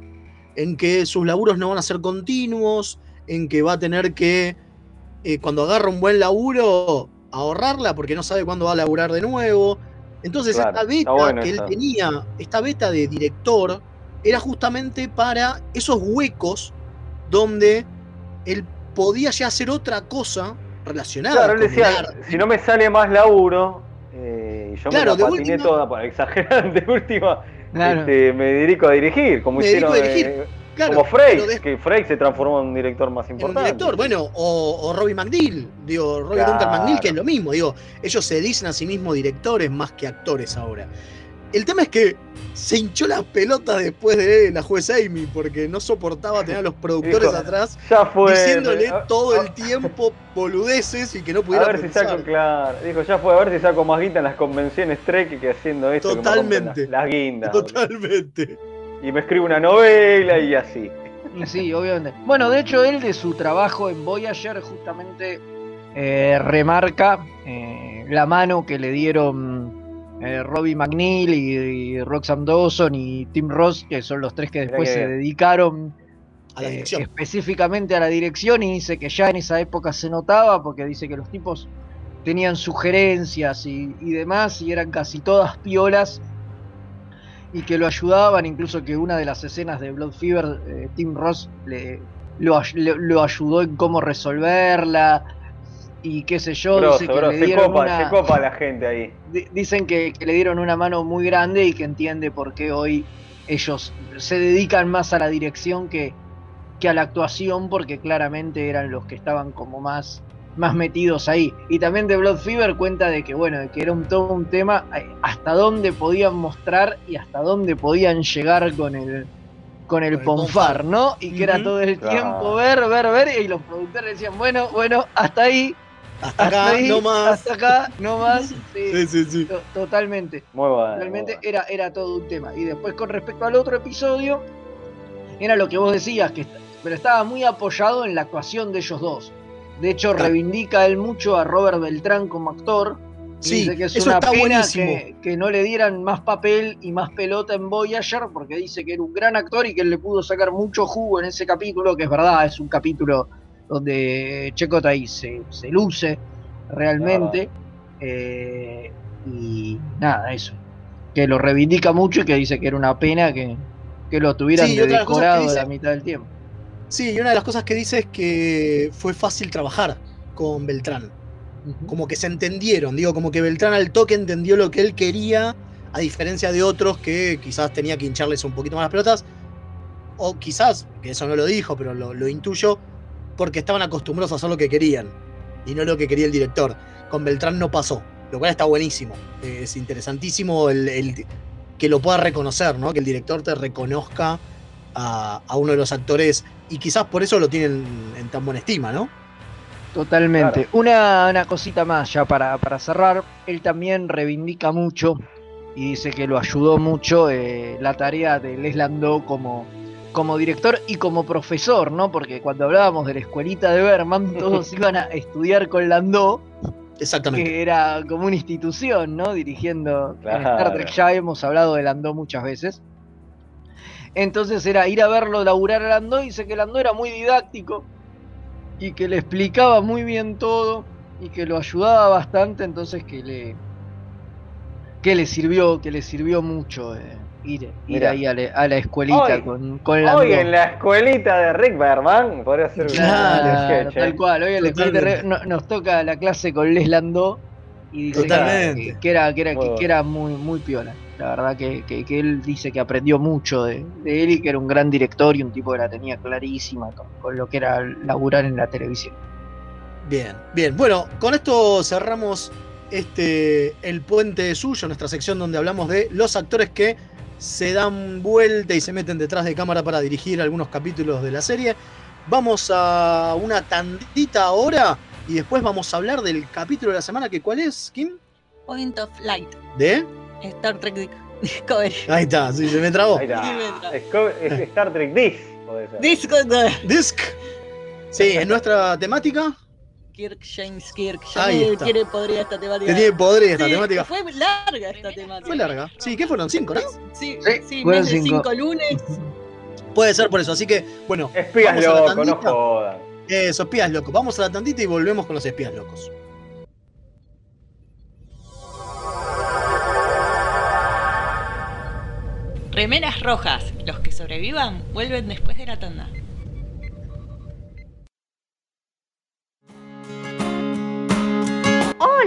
en que sus laburos no van a ser continuos, en que va a tener que, eh, cuando agarra un buen laburo, ahorrarla porque no sabe cuándo va a laburar de nuevo. Entonces Claro, esta beta bueno que él eso. tenía, esta beta de director, era justamente para esos huecos donde él podía ya hacer otra cosa relacionada Claro, él decía, si no me sale más laburo, eh, y yo Claro, me la patiné última- toda, para exagerar, de última, Claro. este, me dedico a dirigir, como Me hicieron eh, Claro, como de- que Frakes se transformó en un director más en un importante. director, bueno, o, o Robbie McNeil, digo, Robbie. Duncan McNeil, que es lo mismo, digo, ellos se dicen a sí mismos directores más que actores ahora. El tema es que se hinchó la pelota después de la jueza Amy, porque no soportaba tener a los productores atrás Ya fue. diciéndole a- todo a- el tiempo boludeces y que no A pudiera ver si pensar. saco, claro. Dijo, ya fue, a ver si saco más guita en las convenciones Trek que haciendo esto. que Totalmente. Las, las guindas. boludo. Totalmente. Y me escribo una novela y así. Sí, obviamente. Bueno, de hecho, él de su trabajo en Voyager justamente eh, remarca eh, la mano que le dieron eh, Robbie McNeil y, y Roxanne Dawson y Tim Ross, que son los tres que después que se dedicaron A la eh, específicamente a la dirección y dice que ya en esa época se notaba porque dice que los tipos tenían sugerencias y, y demás y eran casi todas piolas y que lo ayudaban, incluso que una de las escenas de Blood Fever, eh, Tim Ross le, lo, le- lo ayudó en cómo resolverla y qué sé yo, Grosso, dice que grosso. le Se dieron copa, una- se copa la gente ahí. di- dicen que, que le dieron una mano muy grande y que entiende por qué hoy ellos se dedican más a la dirección que, que a la actuación, porque claramente eran los que estaban como más, más metidos ahí. Y también de Blood Fever cuenta de que, bueno, de que era un, todo un tema eh, hasta dónde podían mostrar y hasta dónde podían llegar con el con el ponfar. ¿no? Y que era todo el Claro. tiempo ver, ver, ver, y los productores decían, bueno, bueno, hasta ahí, Hasta hasta acá, ahí, no más. hasta acá, no más. sí. Sí, sí, sí. To- Totalmente. Muy bueno. Realmente muy era, era todo un tema. Y después con respecto al otro episodio, era lo que vos decías, que pero estaba muy apoyado en la actuación de ellos dos. De hecho, reivindica él mucho a Robert Beltrán como actor. Sí, dice que es eso una está pena buenísimo. que, que no le dieran más papel y más pelota en Voyager, porque dice que era un gran actor y que él le pudo sacar mucho jugo en ese capítulo, que es verdad, es un capítulo donde Checotay se, se luce realmente. Eh, y nada, eso. Que lo reivindica mucho y que dice que era una pena que, que lo tuvieran Sí, de decorado dice- la mitad del tiempo. Sí, y una de las cosas que dice es que fue fácil trabajar con Beltrán. Como que se entendieron, digo, como que Beltrán al toque entendió lo que él quería, a diferencia de otros que quizás tenía que hincharles un poquito más las pelotas. O quizás, que eso no lo dijo, pero lo, lo intuyo, porque estaban acostumbrados a hacer lo que querían y no lo que quería el director. Con Beltrán no pasó, lo cual está buenísimo. Eh, Es interesantísimo el, el- que lo pueda reconocer, ¿no? Que el director te reconozca a, a uno de los actores y quizás por eso lo tienen en tan buena estima, ¿no? Totalmente. Una, una cosita más ya para, para cerrar. Él también reivindica mucho y dice que lo ayudó mucho eh, la tarea de Les Landau como, como director y como profesor, ¿no? Porque cuando hablábamos de la escuelita de Berman, todos iban a estudiar con Landau, Exactamente. que era como una institución, ¿no? Dirigiendo en Star Claro. Trek. Ya hemos hablado de Landau muchas veces. Entonces era ir a verlo laburar a Landau y dice que Landau era muy didáctico y que le explicaba muy bien todo y que lo ayudaba bastante, entonces que le que le sirvió, que le sirvió mucho eh, ir, ir Mirá. ahí a, la- a la escuelita Hoy- con, con Landau. Hoy en la escuelita de Rick Berman podría ser un Claro, sketch, ¿eh? tal cual. Hoy en la escuelita Totalmente. re- no- nos toca la clase con Les Landau y dice que- Totalmente. que, era, que, era, Muy que, bueno. que era muy, muy piola. La verdad que, que- que él dice que aprendió mucho de, de él y que era un gran director y un tipo que la tenía clarísima con, con lo que era laburar en la televisión. Bien, bien. Bueno, con esto cerramos este el puente suyo, nuestra sección donde hablamos de los actores que se dan vuelta y se meten detrás de cámara para dirigir algunos capítulos de la serie. Vamos a una tandita ahora y después vamos a hablar del capítulo de la semana que cuál es, Kim? Point of Light. ¿De? Star Trek Discovery. Ahí está, sí, se me trabó. Ahí está. Sí, me. Es, Star Trek Dis, puede ser. Disco Disc. Sí, en nuestra temática. Kirk, James Kirk. Ya Ahí me está. tiene podrida esta temática. Tiene esta Sí, temática. Fue larga esta temática. Fue larga. Sí, ¿qué fueron? ¿Cinco, no? Sí, Sí, sí, fueron mes de cinco. cinco lunes. Puede ser por eso. Así que, bueno. Espías locos, no tandita. jodan. Eso, espías locos. Vamos a la tantita y volvemos con los espías locos. Remeras rojas. Los que sobrevivan vuelven después de la tanda.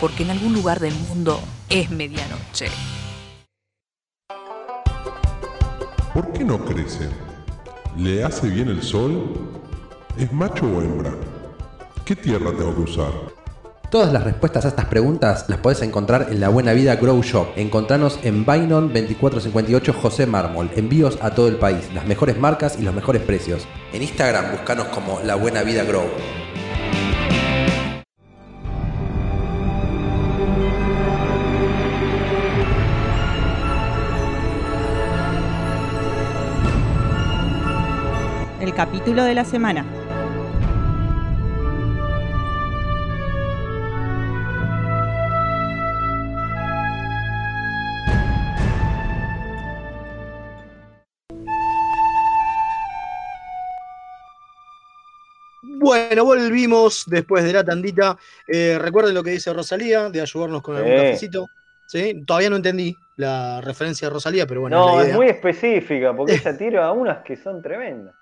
Porque en algún lugar del mundo es medianoche. ¿Por qué no crece? ¿Le hace bien el sol? ¿Es macho o hembra? ¿Qué tierra tengo que usar? Todas las respuestas a estas preguntas las podés encontrar en La Buena Vida Grow Shop. Encontranos en Bainon 2458 José Mármol. Envíos a todo el país, las mejores marcas y los mejores precios. En Instagram buscanos como La Buena Vida Grow. Capítulo de la semana. Bueno, volvimos después de la tandita. Eh, recuerden lo que dice Rosalía, de ayudarnos con algún cafecito. ¿Sí? Todavía no entendí la referencia a Rosalía, pero bueno, No, es la es muy específica, porque ella tira a unas que son tremendas.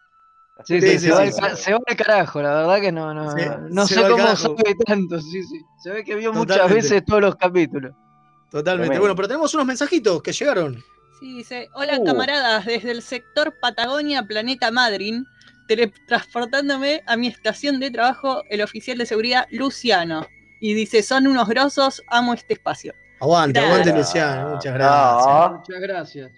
Sí, Sí, sí, sí, se, va sí, al, sí. ca- se va al carajo, la verdad que no, no, no sé cómo sabe tanto, sí, sí. Se ve que vio muchas veces todos los capítulos. Totalmente. Tremendo. Bueno, pero tenemos unos mensajitos que llegaron. Sí, dice, hola Uh. camaradas, desde el sector Patagonia, Planeta Madryn, teletransportándome a mi estación de trabajo, el oficial de seguridad Luciano. Y dice, son unos grosos, amo este espacio. Aguante, Gracias. aguante, Luciano. Muchas gracias. No. Muchas gracias.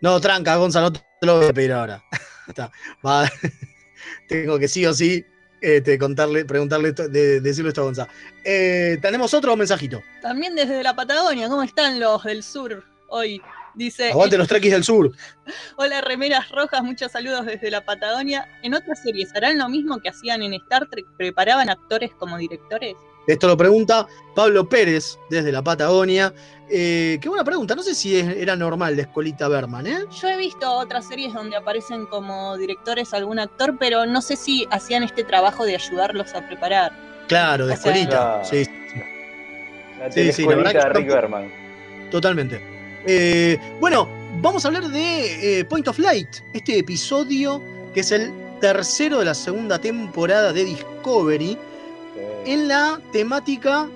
No, tranca, Gonzalo, no te lo voy a pedir ahora. Está. Va. Tengo que sí o sí este, contarle, preguntarle, esto, de, decirle esto a Gonzalo. Eh, tenemos otro mensajito. También desde la Patagonia, ¿cómo están los del sur hoy? Dice, Aguante los trequis del sur. hola remeras rojas, muchos saludos desde la Patagonia. ¿En otras series harán lo mismo que hacían en Star Trek? ¿Preparaban actores como directores? Esto lo pregunta Pablo Pérez desde la Patagonia. Eh, qué buena pregunta, no sé si es- era normal de Escolita Berman, ¿eh? Yo he visto otras series donde aparecen como directores algún actor, pero no sé si hacían este trabajo de ayudarlos a preparar. Claro, de O sea, Escolita. Sí, sí, sí. La Sí, sí, la verdad de Rick tampoco- Berman. Totalmente. Eh, bueno, vamos a hablar de eh, Point of Light, este episodio que es el tercero de la segunda temporada de Discovery, en la temática.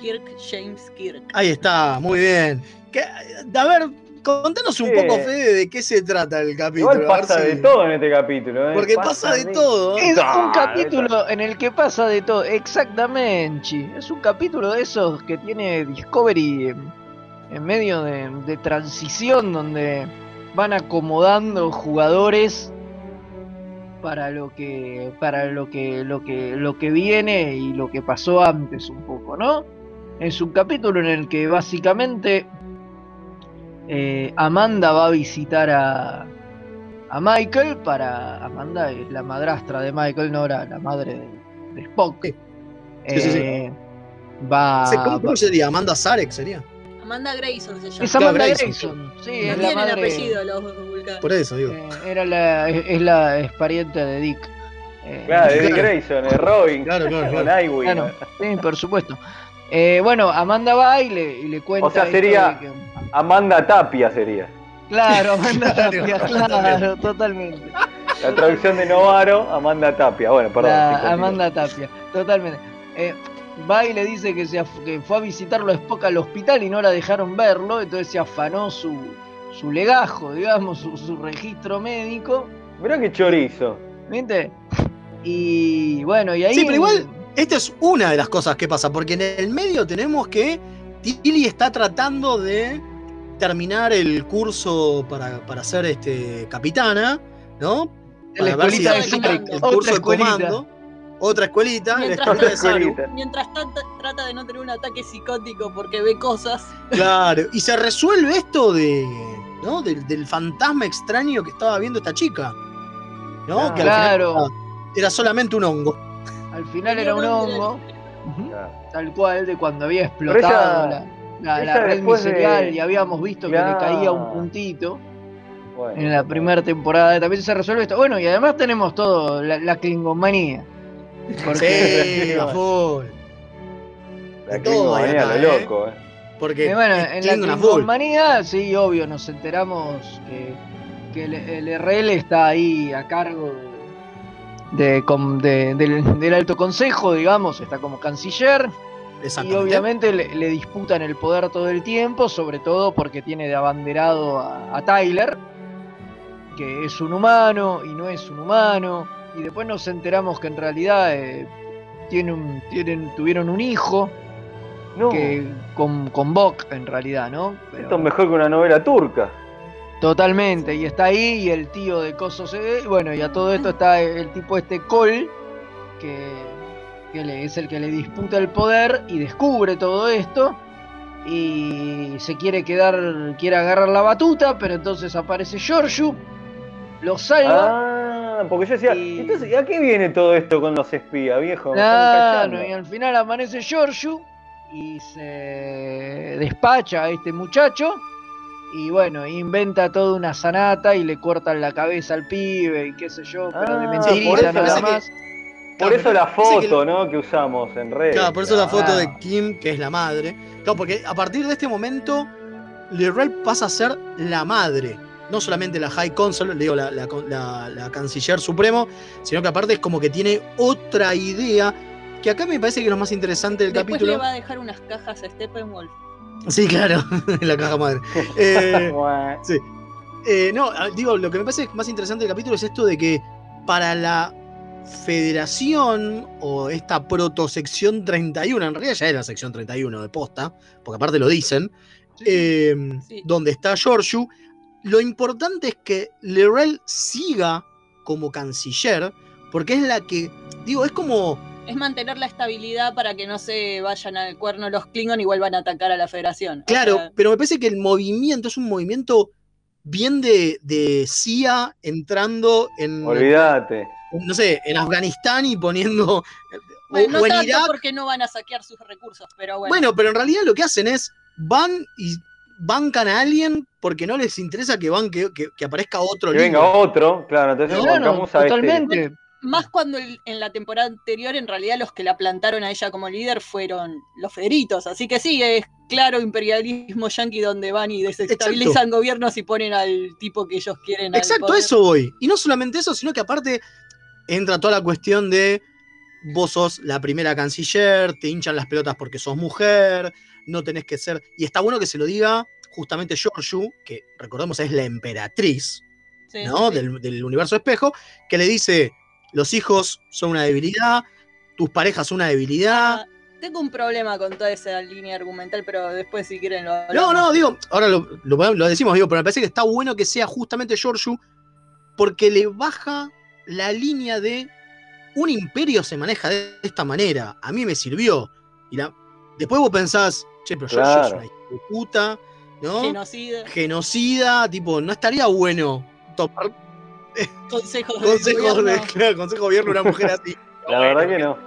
Kirk James Kirk. Ahí está, muy bien. Que- a ver, contanos un Sí. poco, Fede, de qué se trata el capítulo. Igual pasa si- de todo en este capítulo. ¿eh? Porque pasa de todo. Es Ah, un capítulo en el que pasa de todo, exactamente. Chi. Es un capítulo de esos que tiene Discovery en, en medio de, de transición donde van acomodando jugadores para lo que para lo que lo que lo que viene y lo que pasó antes un poco, ¿no? Es un capítulo en el que básicamente eh, Amanda va a visitar a, a Michael para. Amanda es la madrastra de Michael, no era la madre de, de Spock. Sí, sí, sí. Eh, Va. Sí, ¿Cómo, cómo va- sería? ¿Amanda Sarek sería? Amanda Grayson se llama. Es Amanda Claro, Grayson. Sí, No es la tienen madre. apellido los vulcanos. Por eso, digo. eh, era la, es, es la es pariente de Dick. Eh, Claro, de Dick Claro. Grayson, de Robin. Claro, claro, Con claro. Nightwing. Claro, sí, por supuesto. Eh, bueno, Amanda va y le, y le cuenta. O sea, sería- que- Amanda Tapia sería. Claro, Amanda Tapia, claro, totalmente. La traducción de Novaro, Amanda Tapia. Bueno, perdón. La. Amanda Tapia, totalmente. Eh, va y le dice que, se que fue a visitarlo a Spock al hospital y no la dejaron verlo, entonces se afanó su, su legajo, digamos, su, su registro médico, Mirá qué chorizo. ¿viste? Y bueno, y ahí... Sí, pero igual, esta es una de las cosas que pasa, porque en el medio tenemos que Tilly está tratando de terminar el curso para, para ser este, capitana, ¿no? La ver si de el curso de escuelita. comando. Otra escuelita, la Mientras, escuelita de escuelita. mientras tanto, trata de no tener un ataque psicótico porque ve cosas. Claro, y se resuelve esto de, ¿no? Del, del fantasma extraño que estaba viendo esta chica. ¿no? Que al final Claro, era, era solamente un hongo. al final era un hongo, Claro. tal cual, de cuando había explotado ella- la, la, la red después de- miserial y habíamos visto que le Claro. caía un puntito. Bueno, en la primera temporada también se resuelve esto. Bueno, y además tenemos todo, la, la klingomanía. Porque, Sí, a full. La todo ahí clima acá, lo ¿eh? loco, eh. Porque eh, bueno, es en la Klingon a full. klingomanía, sí, obvio, nos enteramos que, que el, el RL está ahí a cargo de, de- com- de- del, del alto consejo, digamos, está como canciller. Y obviamente le, le disputan el poder todo el tiempo, sobre todo porque tiene de abanderado a, a Tyler, que es un humano y no es un humano. Y después nos enteramos que en realidad eh, tiene un, tienen, tuvieron un hijo No, que, con, con Bok, en realidad, ¿no? Pero- esto es mejor que una novela turca. Totalmente, y está ahí y el tío de Coso se ve. y Bueno, y a todo esto está el tipo este Cole, que, que es el que le disputa el poder y descubre todo esto. Y se quiere quedar, quiere agarrar la batuta, pero entonces aparece Giorgio, lo salva. Ah, porque yo decía, Y- entonces, ¿y a qué viene todo esto con los espías, viejo? Claro, y al final amanece Giorgio y se despacha a este muchacho. Y bueno, inventa toda una sanata y le cortan la cabeza al pibe y qué sé yo, pero de Ah, eso nada parece que- más. Por eso la foto, ¿no? Que usamos en redes. Claro, por eso la foto de Kim, que es la madre. Claro, porque a partir de este momento, Lirel pasa a ser la madre. No solamente la High Council, le digo, la, la- la- la canciller supremo, sino que aparte es como que tiene otra idea. Que acá me parece que es lo más interesante del Después capítulo. le va a dejar unas cajas a Steppenwolf. Sí, claro, en la caja madre. Eh, sí. Eh, no, ah, digo, lo que me parece más interesante del capítulo es esto de que para la federación o esta protosección 31, en realidad ya era la sección 31 de posta, porque aparte lo dicen, eh, Sí. donde está Giorgio, lo importante es que Lerel siga como canciller, porque es la que, digo, es como Es mantener la estabilidad para que no se vayan al cuerno los Klingon y vuelvan a atacar a la Federación. O Claro, sea, pero me parece que el movimiento es un movimiento bien de, de CIA entrando en, Olvídate. no sé, en Afganistán y poniendo Bueno, no o en tanto Irak. porque no van a saquear sus recursos, pero bueno. Bueno, pero en realidad lo que hacen es van y bancan a alguien porque no les interesa que, banque, que, que aparezca otro Que venga otro, claro, entonces No, bancamos a este. Más cuando el- en la temporada anterior, en realidad, los que la plantaron a ella como líder fueron los Federitos. Así que sí, es claro imperialismo yanqui donde van y desestabilizan gobiernos y ponen al tipo que ellos quieren. Exacto, eso voy. Y no solamente eso, sino que aparte entra toda la cuestión de vos sos la primera canciller, te hinchan las pelotas porque sos mujer, no tenés que ser. Y está bueno que se lo diga justamente Giorgio, que recordemos es la emperatriz Sí, ¿no? sí. Del, del universo espejo, que le dice: los hijos son una debilidad, tus parejas son una debilidad. Ah, Tengo un problema con toda esa línea argumental, pero después si quieren lo No, hablamos. no, digo, ahora lo, lo- lo decimos, digo, pero me parece que está bueno que sea justamente Giorgio porque le baja la línea de un imperio se maneja de esta manera. A mí me sirvió. Y la, después vos pensás, che, pero Claro. una hija de puta, ¿no? Genocida. Genocida, tipo, no estaría bueno tomar Consejos de consejos de, gobierno. claro, consejo de una mujer así. La verdad que no.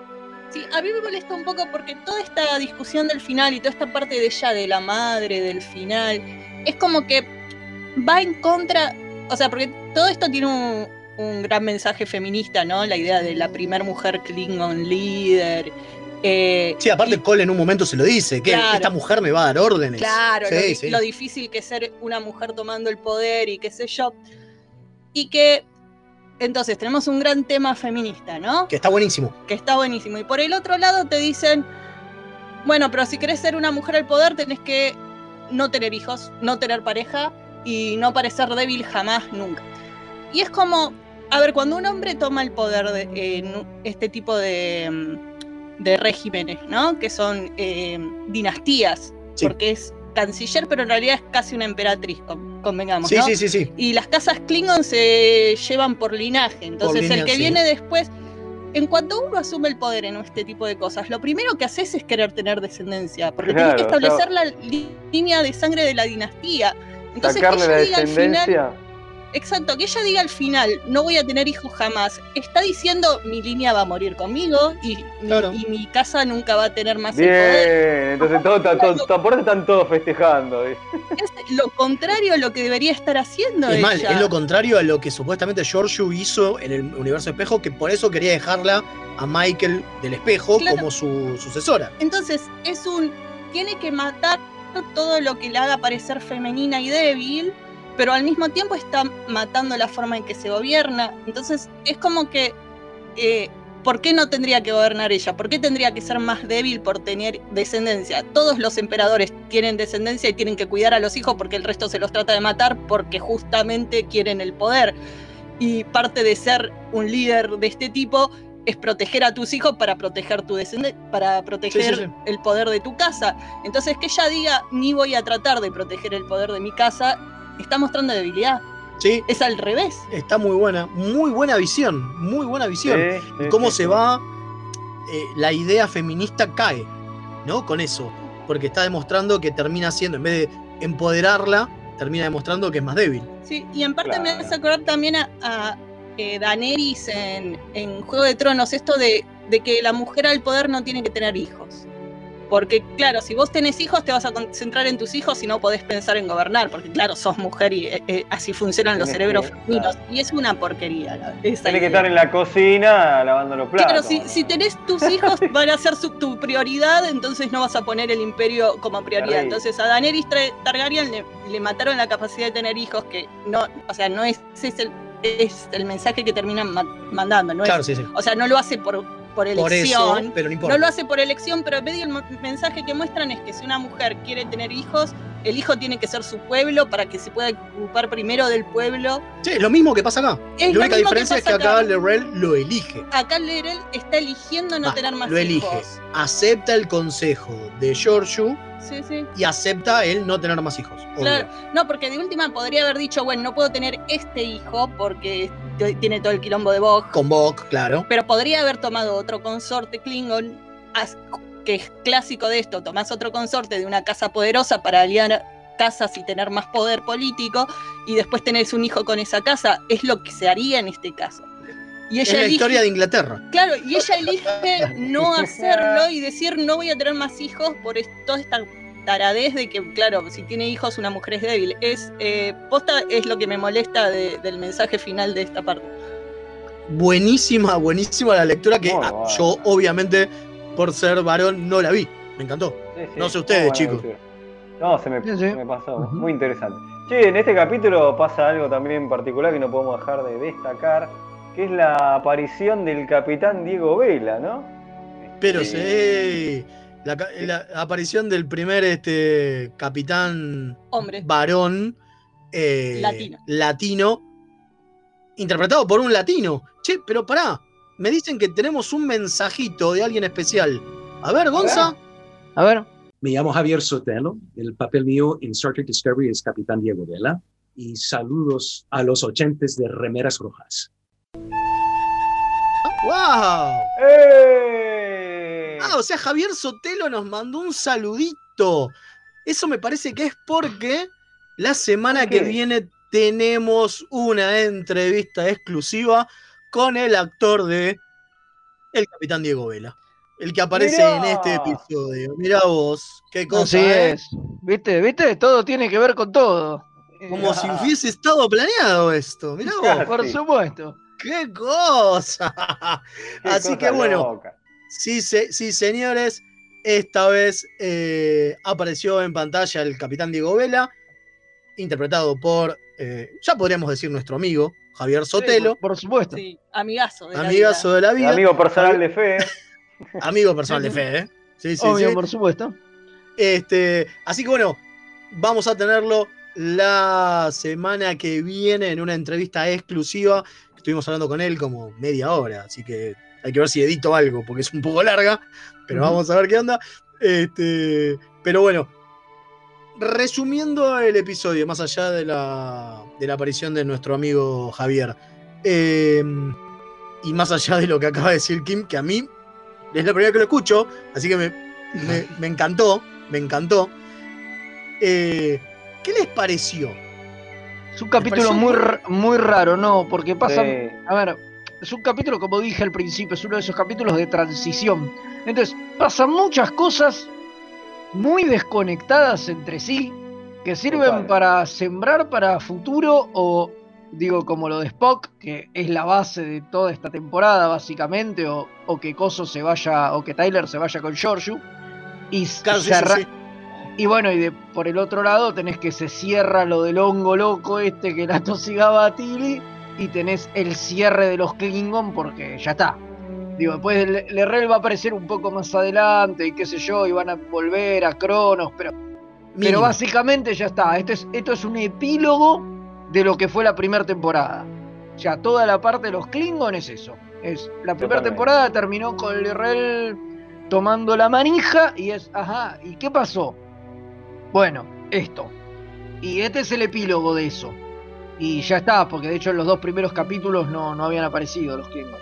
Sí, a mí me molesta un poco porque toda esta discusión del final y toda esta parte de ella, de la madre, del final, es como que va en contra, o sea, porque todo esto tiene un, un gran mensaje feminista, ¿no? La idea de la primer mujer Klingon líder. Eh, Sí, aparte Cole en un momento se lo dice, que Claro. esta mujer me va a dar órdenes. Claro, Sí, lo, di- sí. lo difícil que es ser una mujer tomando el poder y qué sé yo. Y que entonces tenemos un gran tema feminista, ¿no? Que está buenísimo. que está buenísimo. Y por el otro lado te dicen, bueno, pero si querés ser una mujer al poder tenés que no tener hijos, no tener pareja y no parecer débil jamás, nunca. Y es como, a ver, cuando un hombre toma el poder de, en este tipo de, mm, de regímenes, ¿no? Que son eh, dinastías, Sí. porque es canciller, pero en realidad es casi una emperatriz, con- convengamos, Sí, ¿no? sí, sí, sí. Y las casas Klingon se llevan por linaje. Entonces, línea, el que sí. viene después. En cuanto uno asume el poder en este tipo de cosas, lo primero que haces es querer tener descendencia, porque Claro, tenés que establecer o sea- la línea de sangre de la dinastía. Entonces, Sacarle que la al final. Exacto, que ella diga al final, no voy a tener hijos jamás, está diciendo mi línea va a morir conmigo y, mi, y mi casa nunca va a tener más el poder. Bien, entonces todo, todo, todo- por eso están todos festejando. ¿eh? Es lo contrario a lo que debería estar haciendo Es ella. mal, es lo contrario a lo que supuestamente Giorgio hizo en el universo espejo, que por eso quería dejarla a Michael del espejo Claro. como su sucesora. Entonces, es un. Tiene que matar todo lo que le haga parecer femenina y débil, pero al mismo tiempo está matando la forma en que se gobierna. Entonces, es como que. eh, ¿Por qué no tendría que gobernar ella? ¿Por qué tendría que ser más débil por tener descendencia? Todos los emperadores tienen descendencia y tienen que cuidar a los hijos porque el resto se los trata de matar porque justamente quieren el poder. Y parte de ser un líder de este tipo es proteger a tus hijos para proteger tu descendencia, para proteger Sí, sí, sí. el poder de tu casa. Entonces que ella diga, ni voy a tratar de proteger el poder de mi casa, está mostrando debilidad. Sí. Es al revés. Está muy buena, muy buena visión, muy buena visión. Sí, y sí, cómo sí, se sí. va, eh, la idea feminista cae, ¿no? Con eso. Porque está demostrando que termina siendo, en vez de empoderarla, termina demostrando que es más débil. Sí, y en parte me hace acordar también a, a, eh, Daenerys en, en Juego de Tronos, esto de, de que la mujer al poder no tiene que tener hijos. Porque, claro, si vos tenés hijos, te vas a concentrar en tus hijos y no podés pensar en gobernar, porque, claro, sos mujer y eh, eh, así funcionan los cerebros femeninos. Y es una porquería. la- esa Tiene que estar en la cocina lavando los platos. Claro, si, si tenés tus hijos, van a ser su- tu prioridad, entonces no vas a poner el imperio como prioridad. Entonces a Daenerys Targaryen le, le mataron la capacidad de tener hijos, que no, o sea, no es, ese es el, es el mensaje que terminan ma- mandando, no Claro, es, sí, sí. o sea, no lo hace por, por Por elección. eso, pero no importa. No lo hace por elección, pero medio el mensaje que muestran es que si una mujer quiere tener hijos, el hijo tiene que ser su pueblo para que se pueda ocupar primero del pueblo. Sí, es lo mismo que pasa acá. Es la única que diferencia es que acá acá. Lerrell lo elige. Acá Lerel está eligiendo no tener más lo elige. hijos. Acepta el consejo de Giorgio Sí, sí. y acepta el no tener más hijos. obvio. Claro, no, porque de última podría haber dicho, bueno, no puedo tener este hijo porque tiene todo el quilombo de Bog, Con Bok, claro. pero podría haber tomado otro consorte Klingon, que es clásico de esto, tomás otro consorte de una casa poderosa para aliar casas y tener más poder político, y después tenés un hijo con esa casa, es lo que se haría en este caso. Y Es ella la elige, historia de Inglaterra. Claro, y ella elige no hacerlo y decir no voy a tener más hijos por es- toda esta taradez de que, claro, si tiene hijos una mujer es débil. Es, eh, posta es lo que me molesta de- del mensaje final de esta parte. Buenísima, buenísima la lectura que ah, yo, obviamente, por ser varón, no la vi. Me encantó. Sí, sí, No sé ustedes, chicos. lectura. No, se me, se me pasó. Muy interesante. Che, en este capítulo pasa algo también particular que no podemos dejar de destacar, que es la aparición del capitán Diego Vela, ¿no? Pero Este, sí. La, aparición del primer este, capitán Hombre. varón eh, Latino. latino, interpretado por un latino. Che, pero pará, me dicen que tenemos un mensajito de alguien especial. A ver, Gonza. A ver. Me llamo Javier Sotelo. El papel mío en Star Trek Discovery es Capitán Diego Vela. Y saludos a los oyentes de Remeras Rojas. ¡Wow! ¡Eh! Ah, o sea, Javier Sotelo nos mandó un saludito. Eso me parece que es porque la semana ¿Por que viene tenemos una entrevista exclusiva con el actor de El Capitán Diego Vela. El que aparece Mirá. en este episodio. Mira vos, qué cosa. Así ¿eh? es. ¿Viste? ¿Viste? Todo tiene que ver con todo. Como si hubiese estado planeado esto. Mirá vos. Por supuesto. ¡Qué cosa! Qué Así cosa que bueno, loca. Sí, se- sí, señores, esta vez eh, apareció en pantalla el capitán Diego Vela, interpretado por, eh, ya podríamos decir nuestro amigo, Javier Sotelo, por, supuesto. Sí, amigazo de la amigazo vida. de la vida. Amigo personal de fe. Amigo personal de fe, ¿eh? Sí, sí, Obvio, sí. por supuesto. Este, así que bueno, vamos a tenerlo la semana que viene en una entrevista exclusiva. Estuvimos hablando con él como media hora, así que hay que ver si edito algo, porque es un poco larga, pero vamos a ver qué onda. Este, pero bueno, resumiendo el episodio, más allá de la, de la aparición de nuestro amigo Javier, eh, y más allá de lo que acaba de decir Kim, que a mí es la primera vez que lo escucho, así que me, me- me encantó, me encantó. Eh, ¿Qué les pareció? Es un capítulo muy, muy- raro, ¿no? Porque pasan. Sí. A ver, es un capítulo, como dije al principio, es uno de esos capítulos de transición. Entonces, pasan muchas cosas muy desconectadas entre sí que sirven Total. para sembrar para futuro o, digo, como lo de Spock, que es la base de toda esta temporada, básicamente, o, o que Coso se vaya, o que Tyler se vaya con Giorgio. Y sí, sí. y bueno, y de, por el otro lado tenés que se cierra lo del hongo loco este que la tosigaba a Tilly y tenés el cierre de los Klingon porque ya está. Digo, después el Lerrel va a aparecer un poco más adelante y qué sé yo, y van a volver a Cronos, pero, pero básicamente ya está. Esto es, esto es un epílogo de lo que fue la primera temporada. Ya toda la parte de los Klingon es eso. Es, la primera temporada terminó con Lerrel tomando la manija y es, ajá, ¿y qué pasó? Bueno, esto. Y este es el epílogo de eso. Y ya está, porque de hecho en los dos primeros capítulos no, no habían aparecido los Klingon.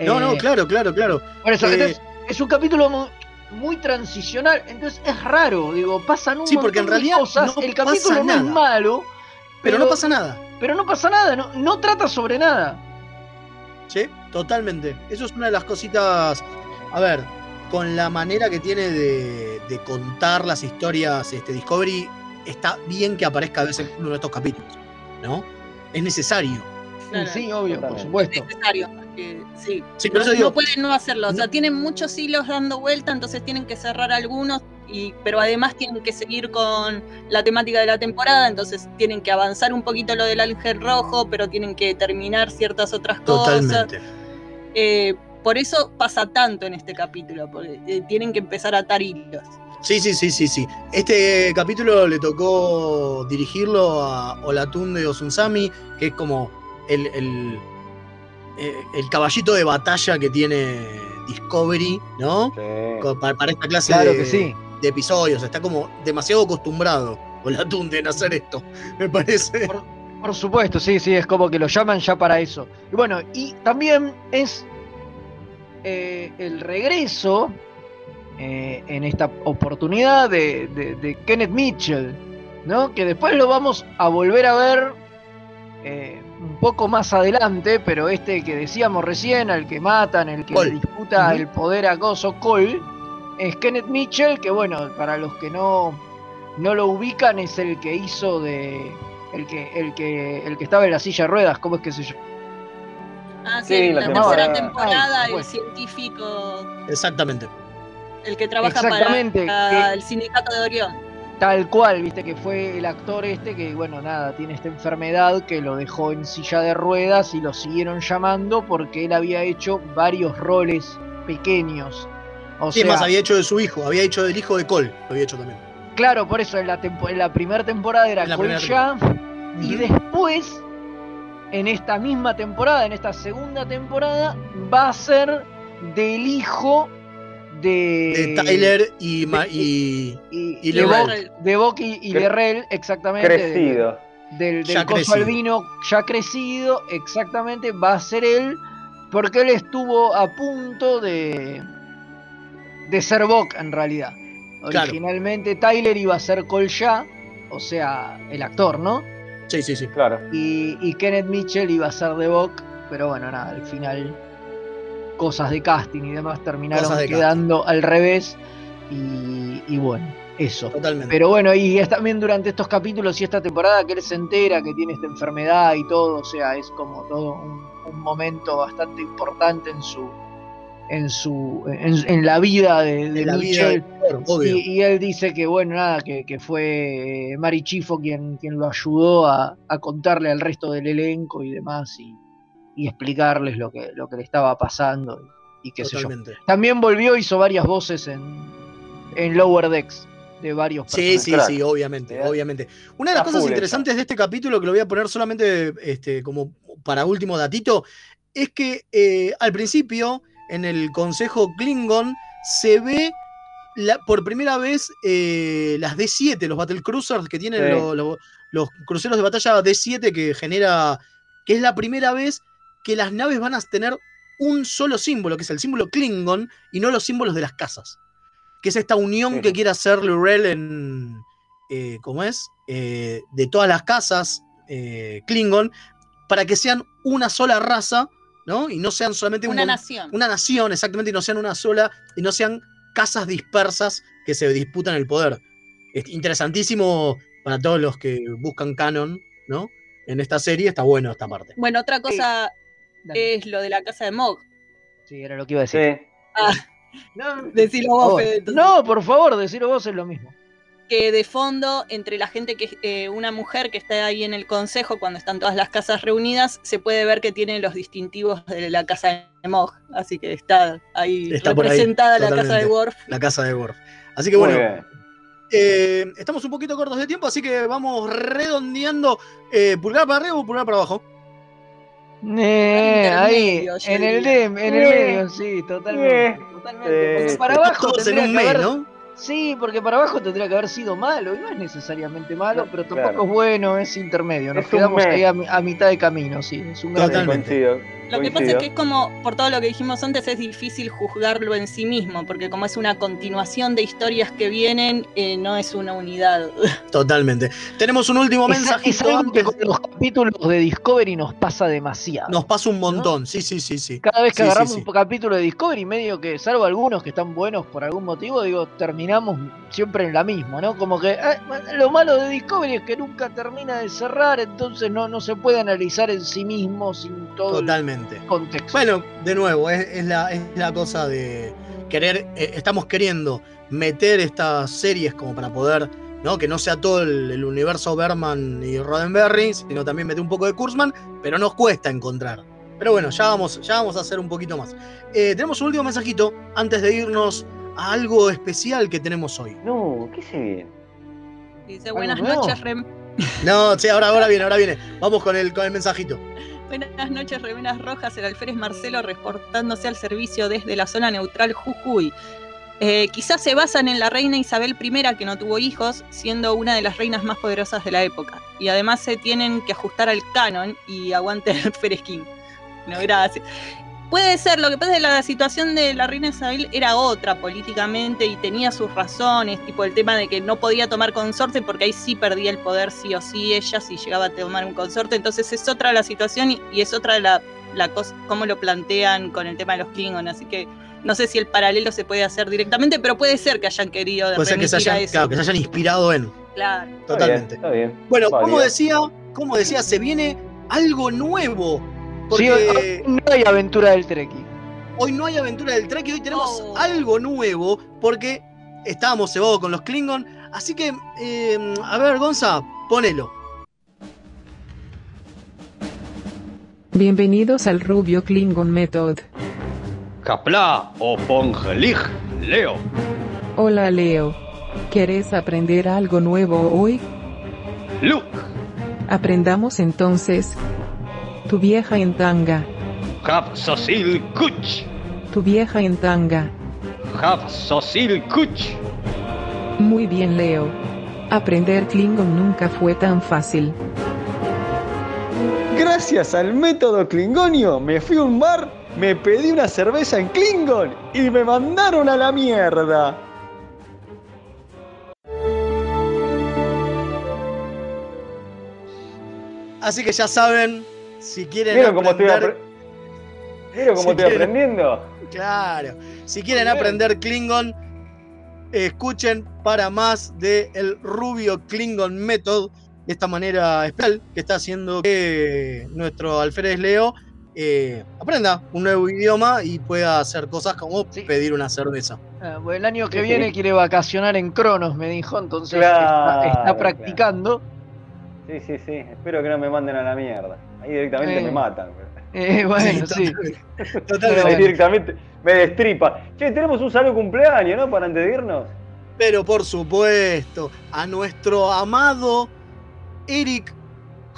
No, no, Eh, claro, claro, claro. Por eso, Eh, entonces, es un capítulo mu- muy, transicional, entonces es raro, digo, pasan un Sí, porque en de realidad cosas, no el capítulo pasa no es nada. malo, pero no pasa nada. Pero no pasa nada, no, no trata sobre nada. Sí, totalmente. Eso es una de las cositas. A ver, con la manera que tiene de, de contar las historias este, Discovery, está bien que aparezca a veces en uno de estos capítulos, ¿no? Es necesario. Claro. Sí, obvio, por supuesto. necesario. porque sí, Sí, por no, eso digo- no pueden no hacerlo. O sea, tienen muchos hilos dando vuelta, entonces tienen que cerrar algunos, y, pero además tienen que seguir con la temática de la temporada, entonces tienen que avanzar un poquito lo del ángel rojo, pero tienen que terminar ciertas otras cosas. Totalmente. Eh, por eso pasa tanto en este capítulo, porque eh, tienen que empezar a atar hilos. Sí, sí, sí, sí, sí. Este capítulo le tocó dirigirlo a Olatunde Osunsami, que es como el, el, eh, el caballito de batalla que tiene Discovery, ¿no? Para, para esta clase Claro de, que sí. de episodios. Está como demasiado acostumbrado Olatunde en hacer esto, me parece. Por supuesto, sí, sí, es como que lo llaman ya para eso. Y bueno, y también es eh, el regreso eh, en esta oportunidad de, de- de Kenneth Mitchell, ¿no? Que después lo vamos a volver a ver eh, un poco más adelante, pero este que decíamos recién, al que matan, el que Cole. disputa el poder a Gozo Cole, es Kenneth Mitchell, que bueno, para los que no, no lo ubican, es el que hizo de. El que, el que, el que estaba en la silla de ruedas, ¿cómo es que se llama? Ah, sí, la tercera temporada, Ay, el bueno. científico, Exactamente. El que trabaja Exactamente, para que- el sindicato de Orión. Tal cual, viste que fue el actor este que, bueno, nada, tiene esta enfermedad que lo dejó en silla de ruedas y lo siguieron llamando porque él había hecho varios roles pequeños. O Sí, sea, más había hecho de su hijo, había hecho del hijo de Cole, lo había hecho también. claro, por eso en la, tempo- en la primera temporada era la Cole ya, y después, en esta misma temporada, en esta segunda temporada, va a ser del hijo de, De Tyler y, Ma- y, y, y de, Lerrell. Bo- de Bucky y Cre- de Rel, exactamente. de- Crecido. del, del Ya coso crecido. albino ya crecido, exactamente, va a ser él, porque él estuvo a punto de, de ser Bok en realidad. Claro. Originalmente Tyler iba a ser Cole Ya, o sea, el actor, ¿no? Sí, sí, sí. Claro. Y, y Kenneth Mitchell iba a ser de Bok, pero bueno, nada, al final cosas de casting y demás terminaron de quedando al revés y, y bueno, eso. Totalmente. Pero bueno, y es también durante estos capítulos y esta temporada que él se entera que tiene esta enfermedad y todo, o sea, es como todo un, un momento bastante importante en su en su en, en la vida de, de la vida obvio. y, y él dice que bueno, nada, que, que fue Mari Chifo quien, quien lo ayudó a, a contarle al resto del elenco y demás y, y explicarles lo que, lo que le estaba pasando y, qué sé yo. Totalmente. También volvió, hizo varias voces en, en Lower Decks de varios Sí, sí, personajes. sí, obviamente, obviamente. Una de las Está cosas interesantes de este capítulo, que lo voy a poner solamente este, como para último datito, es que eh, al principio, en el Consejo Klingon, se ve la- por primera vez eh, las D7, los Battle Cruisers que tienen Sí. lo- lo- los cruceros de batalla D7 que genera, que es la primera vez que las naves van a tener un solo símbolo, que es el símbolo Klingon, y no los símbolos de las casas. Que es esta unión Sí. que quiere hacer Lurel en. eh, ¿Cómo es? Eh, de todas las casas eh, Klingon, para que sean una sola raza, ¿no? Y no sean solamente un Una nación. una nación, exactamente, y no sean una sola, y no sean casas dispersas que se disputan el poder. Es interesantísimo para todos los que buscan canon, ¿no? En esta serie está bueno esta parte. Bueno, otra cosa Dale. es lo de la casa de Mog. Sí, era lo que iba a decir. Sí. Ah, No, decilo por vos, favor. Fede. No, por favor, decirlo vos es lo mismo. que de fondo, entre la gente que eh, una mujer que está ahí en el consejo, cuando están todas las casas reunidas, se puede ver que tiene los distintivos de la casa de Mog. Así que está ahí Está ahí, representada la casa de Worf. La casa de Worf. Así que Muy bueno, bien. eh, estamos un poquito cortos de tiempo, así que vamos redondeando. eh, pulgar para arriba o pulgar para abajo. Eh, ahí, en el, dem- en el Eh, medio, sí, totalmente. eh, totalmente. Porque eh, para abajo todos en tendría un que mes, haber- ¿no? Sí, porque para abajo tendría que haber sido malo, y no es necesariamente malo, pero tampoco claro. es bueno, es intermedio. Nos Es quedamos ahí a, mi- a mitad de camino, sí. Es un gran Totalmente. Lo que pasa es que es como, por todo lo que dijimos antes, es difícil juzgarlo en sí mismo, porque como es una continuación de historias que vienen, eh, no es una unidad. Totalmente. Tenemos un último Es, mensajito es algo que con los capítulos de Discovery nos pasa demasiado. Nos pasa un montón, sí, sí, sí, sí. Cada vez que Sí, sí, agarramos sí. un capítulo de Discovery, medio que, salvo algunos que están buenos por algún motivo, digo, terminamos siempre en la misma, ¿no? Como que eh, lo malo de Discovery es que nunca termina de cerrar, entonces no, no se puede analizar en sí mismo sin todo Totalmente. Contexto. Bueno, de nuevo, es, es la, es la cosa de querer, eh, estamos queriendo meter estas series como para poder, ¿no? Que no sea todo el, el universo Berman y Roddenberry, sino también meter un poco de Kurzman, pero nos cuesta encontrar. Pero bueno, ya vamos, ya vamos a hacer un poquito más. Eh, tenemos un último mensajito antes de irnos a algo especial que tenemos hoy. No, ¿qué se viene? Dice, buenas noches, Rem. No, sí, ahora, ahora viene, ahora viene. Vamos con el, con el mensajito. Buenas noches, Remenas Rojas, el alférez Marcelo reportándose al servicio desde la zona neutral Jujuy. Eh, quizás se basan en la reina Isabel I, que no tuvo hijos, siendo una de las reinas más poderosas de la época. Y además se tienen que ajustar al canon y aguante el alférez King. No, gracias. Puede ser, lo que pasa es que la situación de la reina Isabel era otra políticamente y tenía sus razones, tipo el tema de que no podía tomar consorte porque ahí sí perdía el poder sí o sí ella si llegaba a tomar un consorte, entonces es otra la situación y, y es otra la, la cosa, cómo lo plantean con el tema de los Klingon, así que no sé si el paralelo se puede hacer directamente, pero puede ser que hayan querido Puede ser que se, hayan, eso. claro, que se hayan inspirado en. Claro. Totalmente. Está bien. Bueno, como decía, como decía, se viene algo nuevo. Sí, hoy no hay aventura del Treki. hoy no hay aventura del Trek y hoy tenemos algo nuevo porque estábamos cebados con los Klingon. Así que, eh, a ver, Gonza, ponelo. Bienvenidos al Rubio Klingon Method. Kapla o Pongelig, Leo. Hola Leo. ¿Quieres aprender algo nuevo hoy? Luke. Aprendamos entonces. Tu vieja en tanga. Kuch. Tu vieja en tanga. Kuch. Muy bien Leo. Aprender Klingon nunca fue tan fácil. Gracias al método Klingonio me fui a un bar, me pedí una cerveza en Klingon y me mandaron a la mierda. Así que ya saben, si quieren ¿Vieron cómo estoy, aprender... apre- ¿Vieron cómo Si estoy quieren- aprendiendo? Claro. Si quieren aprender Klingon, escuchen para más de el Rubio Klingon Method, de esta manera especial que está haciendo que nuestro alférez Leo eh, aprenda un nuevo idioma y pueda hacer cosas como pedir una cerveza. Ah, bueno, el año que viene quiere vacacionar en Cronos, me dijo, entonces Claro, está, está claro. practicando. Sí, sí, sí. Espero que no me manden a la mierda. Ahí directamente Eh. me matan. Eh, bueno, sí. Ahí directamente me destripa. Che, tenemos un saludo cumpleaños, ¿no? Para antes de irnos. Pero por supuesto, a nuestro amado Eric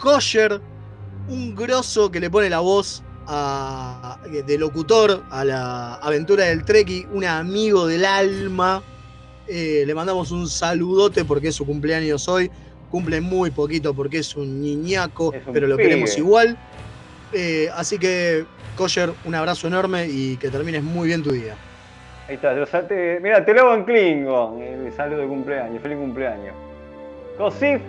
Kosher, un grosso que le pone la voz a- de locutor a la aventura del Treki, un amigo del alma. Eh, le mandamos un saludote porque es su cumpleaños hoy. Cumple muy poquito porque es un niñaco, un pero lo pibe. queremos igual. Eh, así que, Kosher, un abrazo enorme y que termines muy bien tu día. Ahí está. Lo salte- Mira, te lo hago en Klingon. El saludo de cumpleaños. Feliz cumpleaños. Kosif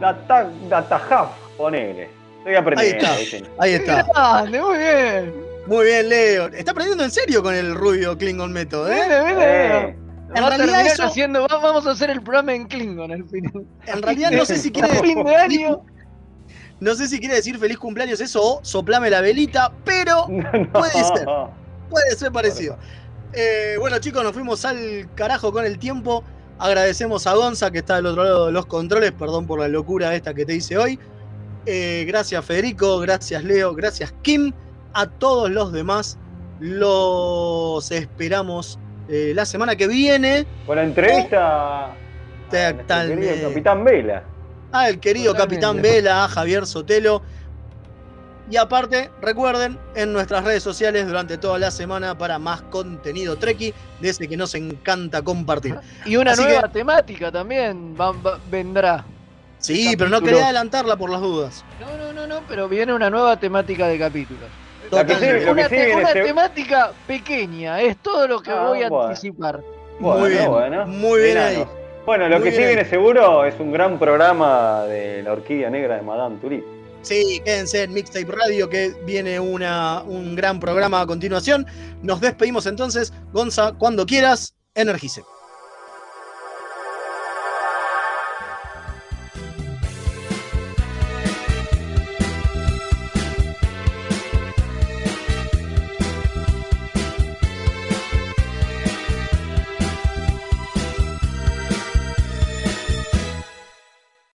Data- Datahaf. Ponele. Estoy Ahí aprendiendo. está, ¿viste? ahí está. Grande, muy bien. Muy bien, Leo. Está aprendiendo en serio con el rubio Klingon Method, ¿eh? Viene, viene, Eh. En Va realidad eso- haciendo, va- vamos a hacer el programa en Klingon al final. En realidad no sé si quiere fin de año. No sé si quiere decir feliz cumpleaños eso o soplame la velita, pero puede ser. Puede ser parecido. Eh, bueno, chicos, nos fuimos al carajo con el tiempo. Agradecemos a Gonza que está del otro lado de los controles. Perdón por la locura esta que te hice hoy. Eh, gracias Federico, gracias Leo, gracias Kim. A todos los demás los esperamos eh, la semana que viene. Con la entrevista querido Capitán Vela. Ah, el querido Totalmente. Capitán Vela, a Javier Sotelo. Y aparte, recuerden en nuestras redes sociales durante toda la semana para más contenido Treki, de ese que nos encanta compartir. Y una Así nueva que- temática también va- va- vendrá. sí, pero no quería adelantarla por las dudas. No, no, no, no, pero viene una nueva temática de capítulos. Que sí- lo que una sí una se- temática pequeña, es todo lo que Ah, voy a bueno. anticipar. Bueno, Muy bien, bueno. muy bien ahí. Bueno, lo Muy que sí viene seguro es un gran programa de la Orquídea Negra de Madame Tulip. Sí, quédense en Mixtape Radio que viene una, un gran programa a continuación. Nos despedimos entonces. Gonza, cuando quieras, energice.